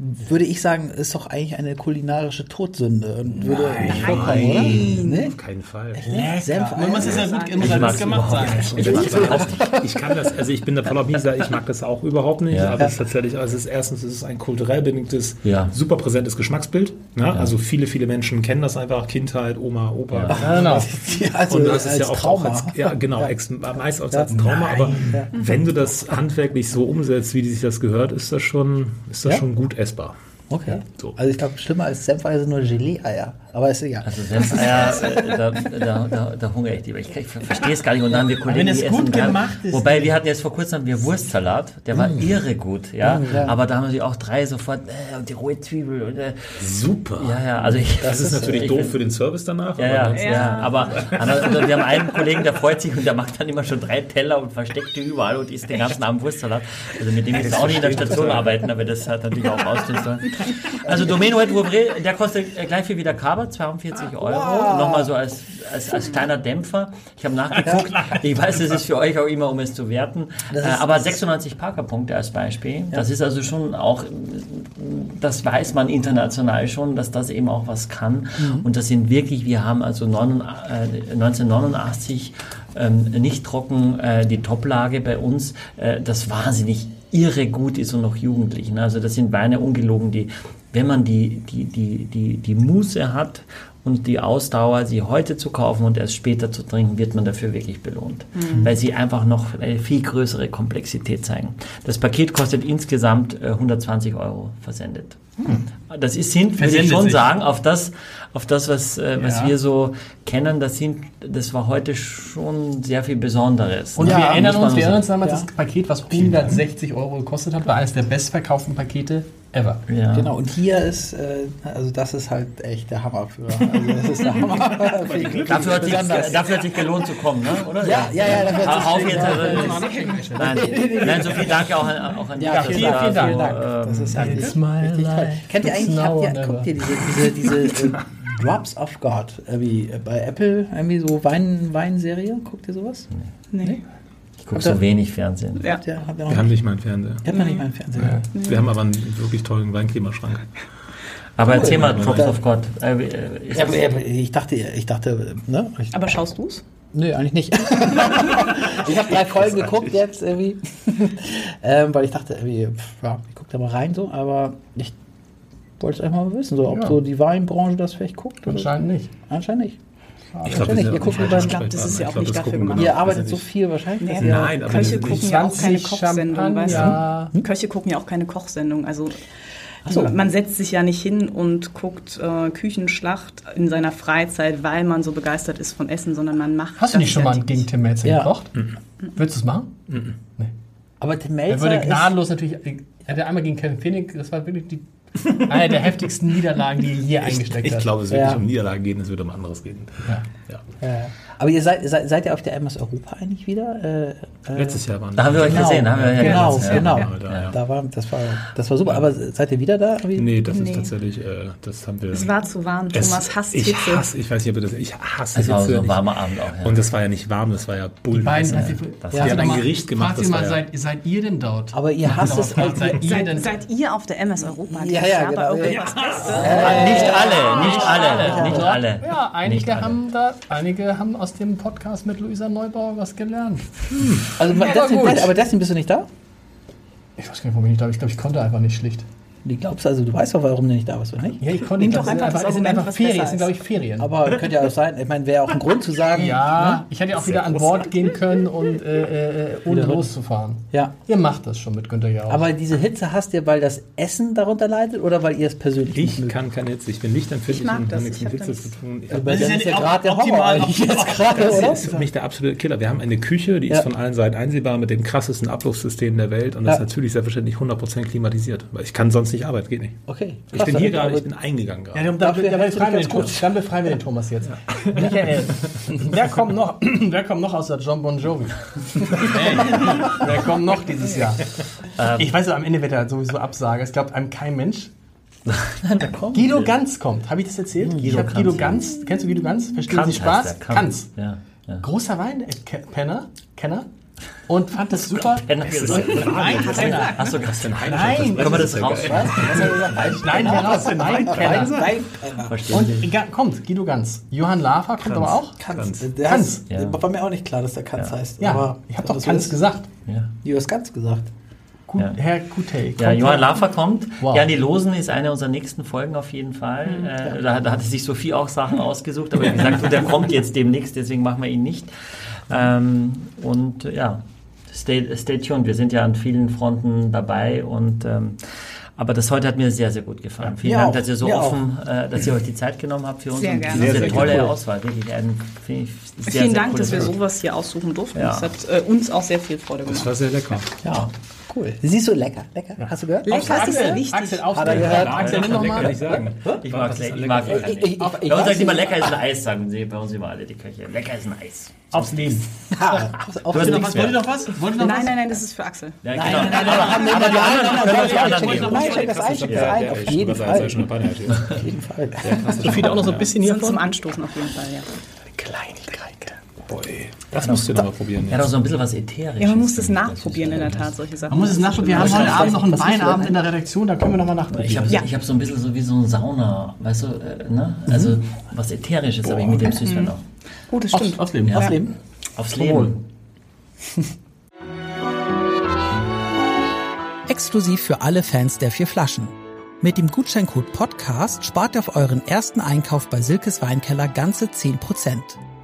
würde ich sagen, ist doch eigentlich eine kulinarische Todsünde und würde nicht vorkommen, oder? Nee? Auf keinen Fall. Man muss es ja gut, muss ja gut gemacht sein. Ich, mag das auch, ich kann das, also ich bin der voller Bisa, ich mag das auch überhaupt nicht, Ja. aber es ist tatsächlich, also es ist erstens, es ist ein kulturell bedingtes, Ja. super präsentes Geschmacksbild. Ne? Also viele, viele Menschen kennen das einfach, Kindheit, Oma, Opa. Ja, genau. Ja, also Und das ist ja auch, Trauma. auch als, ja genau, Ex, meist als, als Trauma, aber wenn du das handwerklich so umsetzt, wie die sich das gehört, ist das schon, ist das Ja? schon gut messbar. Okay. So. Also ich glaube, schlimmer als Senfeier sind nur Gelee-Eier. Aber ist egal. Also Senfeier, äh, da, da, da, da hungere ich lieber. Ich, ich verstehe es gar nicht. Und dann haben wir Kollegen, wenn es die gut essen gern. gemacht ist. Wobei wir hatten jetzt vor kurzem haben wir Wurstsalat, der war irre gut, ja. ja. Aber da haben sie auch drei sofort äh, und die rohe Zwiebel und äh, Super. ja, ja. Also ich, Das ist natürlich ich doof bin- für den Service danach. Ja, aber ja, ansonsten- ja, aber also wir haben einen Kollegen, der freut sich und der macht dann immer schon drei Teller und versteckt die überall und isst den ganzen Abend Wurstsalat. Also mit dem ist auch nicht in der Station arbeiten, aber das hat natürlich auch auslöst. Also Domeno et der kostet äh, gleich viel wie der Kaber, 42 Euro. Nochmal so als, als, als kleiner Dämpfer. Ich habe nachgeguckt. Ich weiß, es ist für euch auch immer, um es zu werten. Äh, aber 96 Parkerpunkte als Beispiel. Das ist also schon auch, das weiß man international schon, dass das eben auch was kann. Und das sind wirklich, wir haben also 9, äh, 1989 ähm, nicht trocken äh, die Toplage bei uns, äh, das wahnsinnig irre gut ist und noch jugendlich. Ne? Also das sind Weine ungelogen, die, wenn man die, die, die, die, die Muße hat und die Ausdauer, sie heute zu kaufen und erst später zu trinken, wird man dafür wirklich belohnt. Weil sie einfach noch eine viel größere Komplexität zeigen. Das Paket kostet insgesamt äh, 120 Euro versendet. Das ist, sind, würde ich schon sich. sagen, auf das, auf das was, äh, was Ja. wir so kennen, das sind, das war heute schon sehr viel Besonderes. Und Ja, wir erinnern uns, wir erinnern uns damals, das Paket, was 160 Euro gekostet hat, war eines der bestverkauften Pakete ever. Ja. Genau, und hier ist, äh, also das ist halt echt der Hammer für. Also das ist der Hammer. für die Dafür hat, sich, Besonders. dafür hat sich gelohnt zu kommen, ne? oder? Ja, ja, ja, dafür hat Auf jetzt, also, nein, nein, so viel Dank auch an, auch an die Ja, Gäste vielen, vielen dafür, Dank. Das ähm, ist halt It's my richtig toll. Kennt ihr eigentlich, habt ihr, guckt ihr diese, diese, diese äh, Drops of God, irgendwie äh, bei Apple, irgendwie so Wein, Weinserie? Guckt ihr sowas? Nee. Ich gucke so wenig Fernsehen. Ja. Habt ihr, habt ihr noch Wir haben nicht mal einen Fernseher. Kennt man nicht meinen Fernseher? Wir haben aber einen wirklich tollen Weinklimaschrank. Aber erzähl mal, Ja. Drops of God. Äh, äh, Ja, aber, aber ich dachte, ich dachte, ne? Ich, Aber schaust du's? Nö, eigentlich nicht. ich habe drei Folgen geguckt jetzt irgendwie. ähm, weil ich dachte, irgendwie, pff, ja, ich gucke da mal rein so, aber ich wollte es einfach mal wissen, so, ob Ja. so die Weinbranche das vielleicht guckt. Oder? Anscheinend nicht. Anscheinend nicht. Ich glaub, lieber- Ich glaub, das ist ja auch Ich nicht das dafür gemacht. Ihr arbeitet so viel wahrscheinlich. Nee, Nein, aber Köche die- gucken ja auch keine 20 Kochsendung, weißt du? Köche gucken ja auch keine Kochsendung. Also so. man setzt sich ja nicht hin und guckt äh, Küchenschlacht in seiner Freizeit, weil man so begeistert ist von Essen, sondern man macht. Hast du nicht das schon mal gegen Tim Melzer Ja. gekocht? Würdest du es machen? Nee. Aber Tim Er Melzer würde ist, gnadenlos natürlich. Er hatte einmal gegen Kevin Phoenix, das war wirklich die, eine der heftigsten Niederlagen, die er je eingesteckt Ich hat. glaube, es wird Ja. nicht um Niederlagen gehen, es wird um anderes gehen. Ja. Ja. Aber ihr seid, seid, seid ihr auf der MS Europa eigentlich wieder? Äh, äh, Letztes Jahr waren Da haben wir euch Genau. gesehen. Haben wir, ja, Genau, Jahr. genau. Ja, da, ja. Da war, das, war, das war super. Aber seid ihr wieder da? Wie? Nee, das Nee. ist tatsächlich, äh, das haben wir. Es war zu warm. Es- Thomas hasst ich Hitze. Hasse, ich weiß nicht, ob ihr das. Ich hasse Es war Hitze. so ein warmer Abend auch. Ja. Und das war ja nicht warm, das war ja Die Bullen. beiden, das, hat sie, das- die haben ein Gericht gemacht. Fragt sie mal, war ja, seid, seid ihr denn dort? Aber ihr hasst es als. Seid ihr denn Seid, seid ihr auf der MS Europa? Ja, ja, genau. Nicht alle, nicht alle, nicht alle. Ja, einige haben da, einige haben aus dem Podcast mit Luisa Neubauer was gelernt. Also, aber deswegen, gut. aber deswegen bist du nicht da? Ich weiß gar nicht, warum ich nicht da bin. Ich glaube, ich konnte einfach nicht schlicht. Die glaubst also, du weißt doch, warum du nicht da bist, oder nicht? Ja, ich konnte Nimm nicht. doch Das sind einfach das es sind einfach Ferien. sind, glaube ich, Ferien. Aber könnte ja auch sein. Ich meine, wäre auch ein Grund zu sagen. ja, ich hätte ja auch wieder an Bord gehen können und äh, äh, ohne Wieder mit- loszufahren. Ja. Ihr macht das schon mit Günther Jauch. Aber diese Hitze hast ihr, weil das Essen darunter leidet oder weil ihr es persönlich nicht ich mögt? kann keine Hitze, ich bin nicht empfindlich Ich mag und das, habe nichts ich mit Hitze zu tun. Ich Also Das ist ja gerade der Horror eigentlich jetzt gerade, oder? das ist für mich der absolute Killer. Wir haben eine Küche, die ist von allen Seiten einsehbar mit dem krassesten Abflusssystem der Welt und das ist natürlich selbstverständlich 100% klimatisiert. Weil ich kann sonst nicht arbeiten, geht nicht. Okay. Ich krass, bin hier aber- gerade, ich bin eingegangen gerade. Ja, dann, dann, dann, befreien wir dann befreien wir den Thomas jetzt. Michael, wer kommt noch, wer kommt noch aus der John Bon Jovi? Hey, wer kommt noch dieses Jahr? ich weiß, am Ende wird er sowieso absagen. Es glaubt einem kein Mensch. Guido Ganz kommt. Habe ich das erzählt? ich habe Ganz, Guido ja. Ganz. Kennst du Guido Ganz? Verstehen Kanz Sie Spaß? der, Ganz. Ja, ja. Großer Wein-Penner. Kenner. Und fand das super. Penner gesagt. Penner. Achso, krass. Nein, Können wir das raus? Nein, heraus. Weinkenner. Verstehen Und Sie? ga- kommt Guido Ganz. Johann Lafer kommt aber auch. Kanz. Kanz. War mir auch nicht klar, dass der Kanz heißt. Ja, aber ich habe doch das Kanz gesagt. Ja. Du hast Kanz gesagt. Gut, Ja. Herr Kutey. Ja, kommt Johann. Lafer kommt. Wow. Ja, die Losen ist eine unserer nächsten Folgen auf jeden Fall. Äh, da, da hatte sich Sophie auch Sachen ausgesucht, aber wie gesagt, du, der kommt jetzt demnächst, deswegen machen wir ihn nicht. Ähm, und ja, stay, stay tuned. Wir sind ja an vielen Fronten dabei und ähm, Aber das heute hat mir sehr, sehr gut gefallen. Vielen Mir Dank, auch. dass ihr so Mir offen, äh, dass ihr euch die Zeit genommen habt für uns Sehr und gerne. diese Sehr, sehr tolle cool. Auswahl. Wirklich ein, ich, sehr, Vielen sehr Dank, dass wir sowas hier aussuchen durften. Ja. Das hat äh, uns auch sehr viel Freude Das gemacht. war sehr lecker. Ja, cool. Siehst du, lecker, lecker. Hast du gehört? Lecker ist Axel, wichtig. Axel, Hat er aufstehen. gehört? Axel, nimm noch Lecker mal. nicht sagen. Ich mag ist lecker. Ich mag Ich, lecker. ich, ich, ich Bei uns sagt immer, lecker ist ein Eis, sagen sie bei uns immer alle die Köche. Lecker ist ein Eis. Aufs Leben. Ja, auf- Wollt ihr noch was? Wollt ihr noch was? Nein, was? nein, nein, das ist für Axel. Ja, Nein, genau. nein, nein, nein, nein, nein, nein, nein, Können wir nein, die anderen nein, geben? nein, schenk das ein, schenk das ein, auf jeden Fall. Schon eine Panne hatte. Auf jeden Fall. Sophie, auch noch so ein bisschen hiervon? zum Anstoßen auf jeden Fall, ja. Kleinigkeit. Boah, ey. Das musst du noch mal probieren. Ja, doch so ein bisschen was Ätherisches. Ja, man muss das nachprobieren in der Tat, solche Sachen. Man muss es nachschauen. Wir haben heute Abend noch einen Weinabend in der Redaktion, da können wir nochmal nachprobieren. Ich habe Ja. ich hab so ein bisschen so wie so ein Sauna, weißt du, äh, ne? Also was Ätherisches habe ich mit dem Süßwein noch. Oh, das Aufs, stimmt. aufs Leben. Ja. Aufs Leben. Aufs Leben. Exklusiv für alle Fans der vier Flaschen. Mit dem Gutscheincode Podcast spart ihr auf euren ersten Einkauf bei Silkes Weinkeller ganze 10%.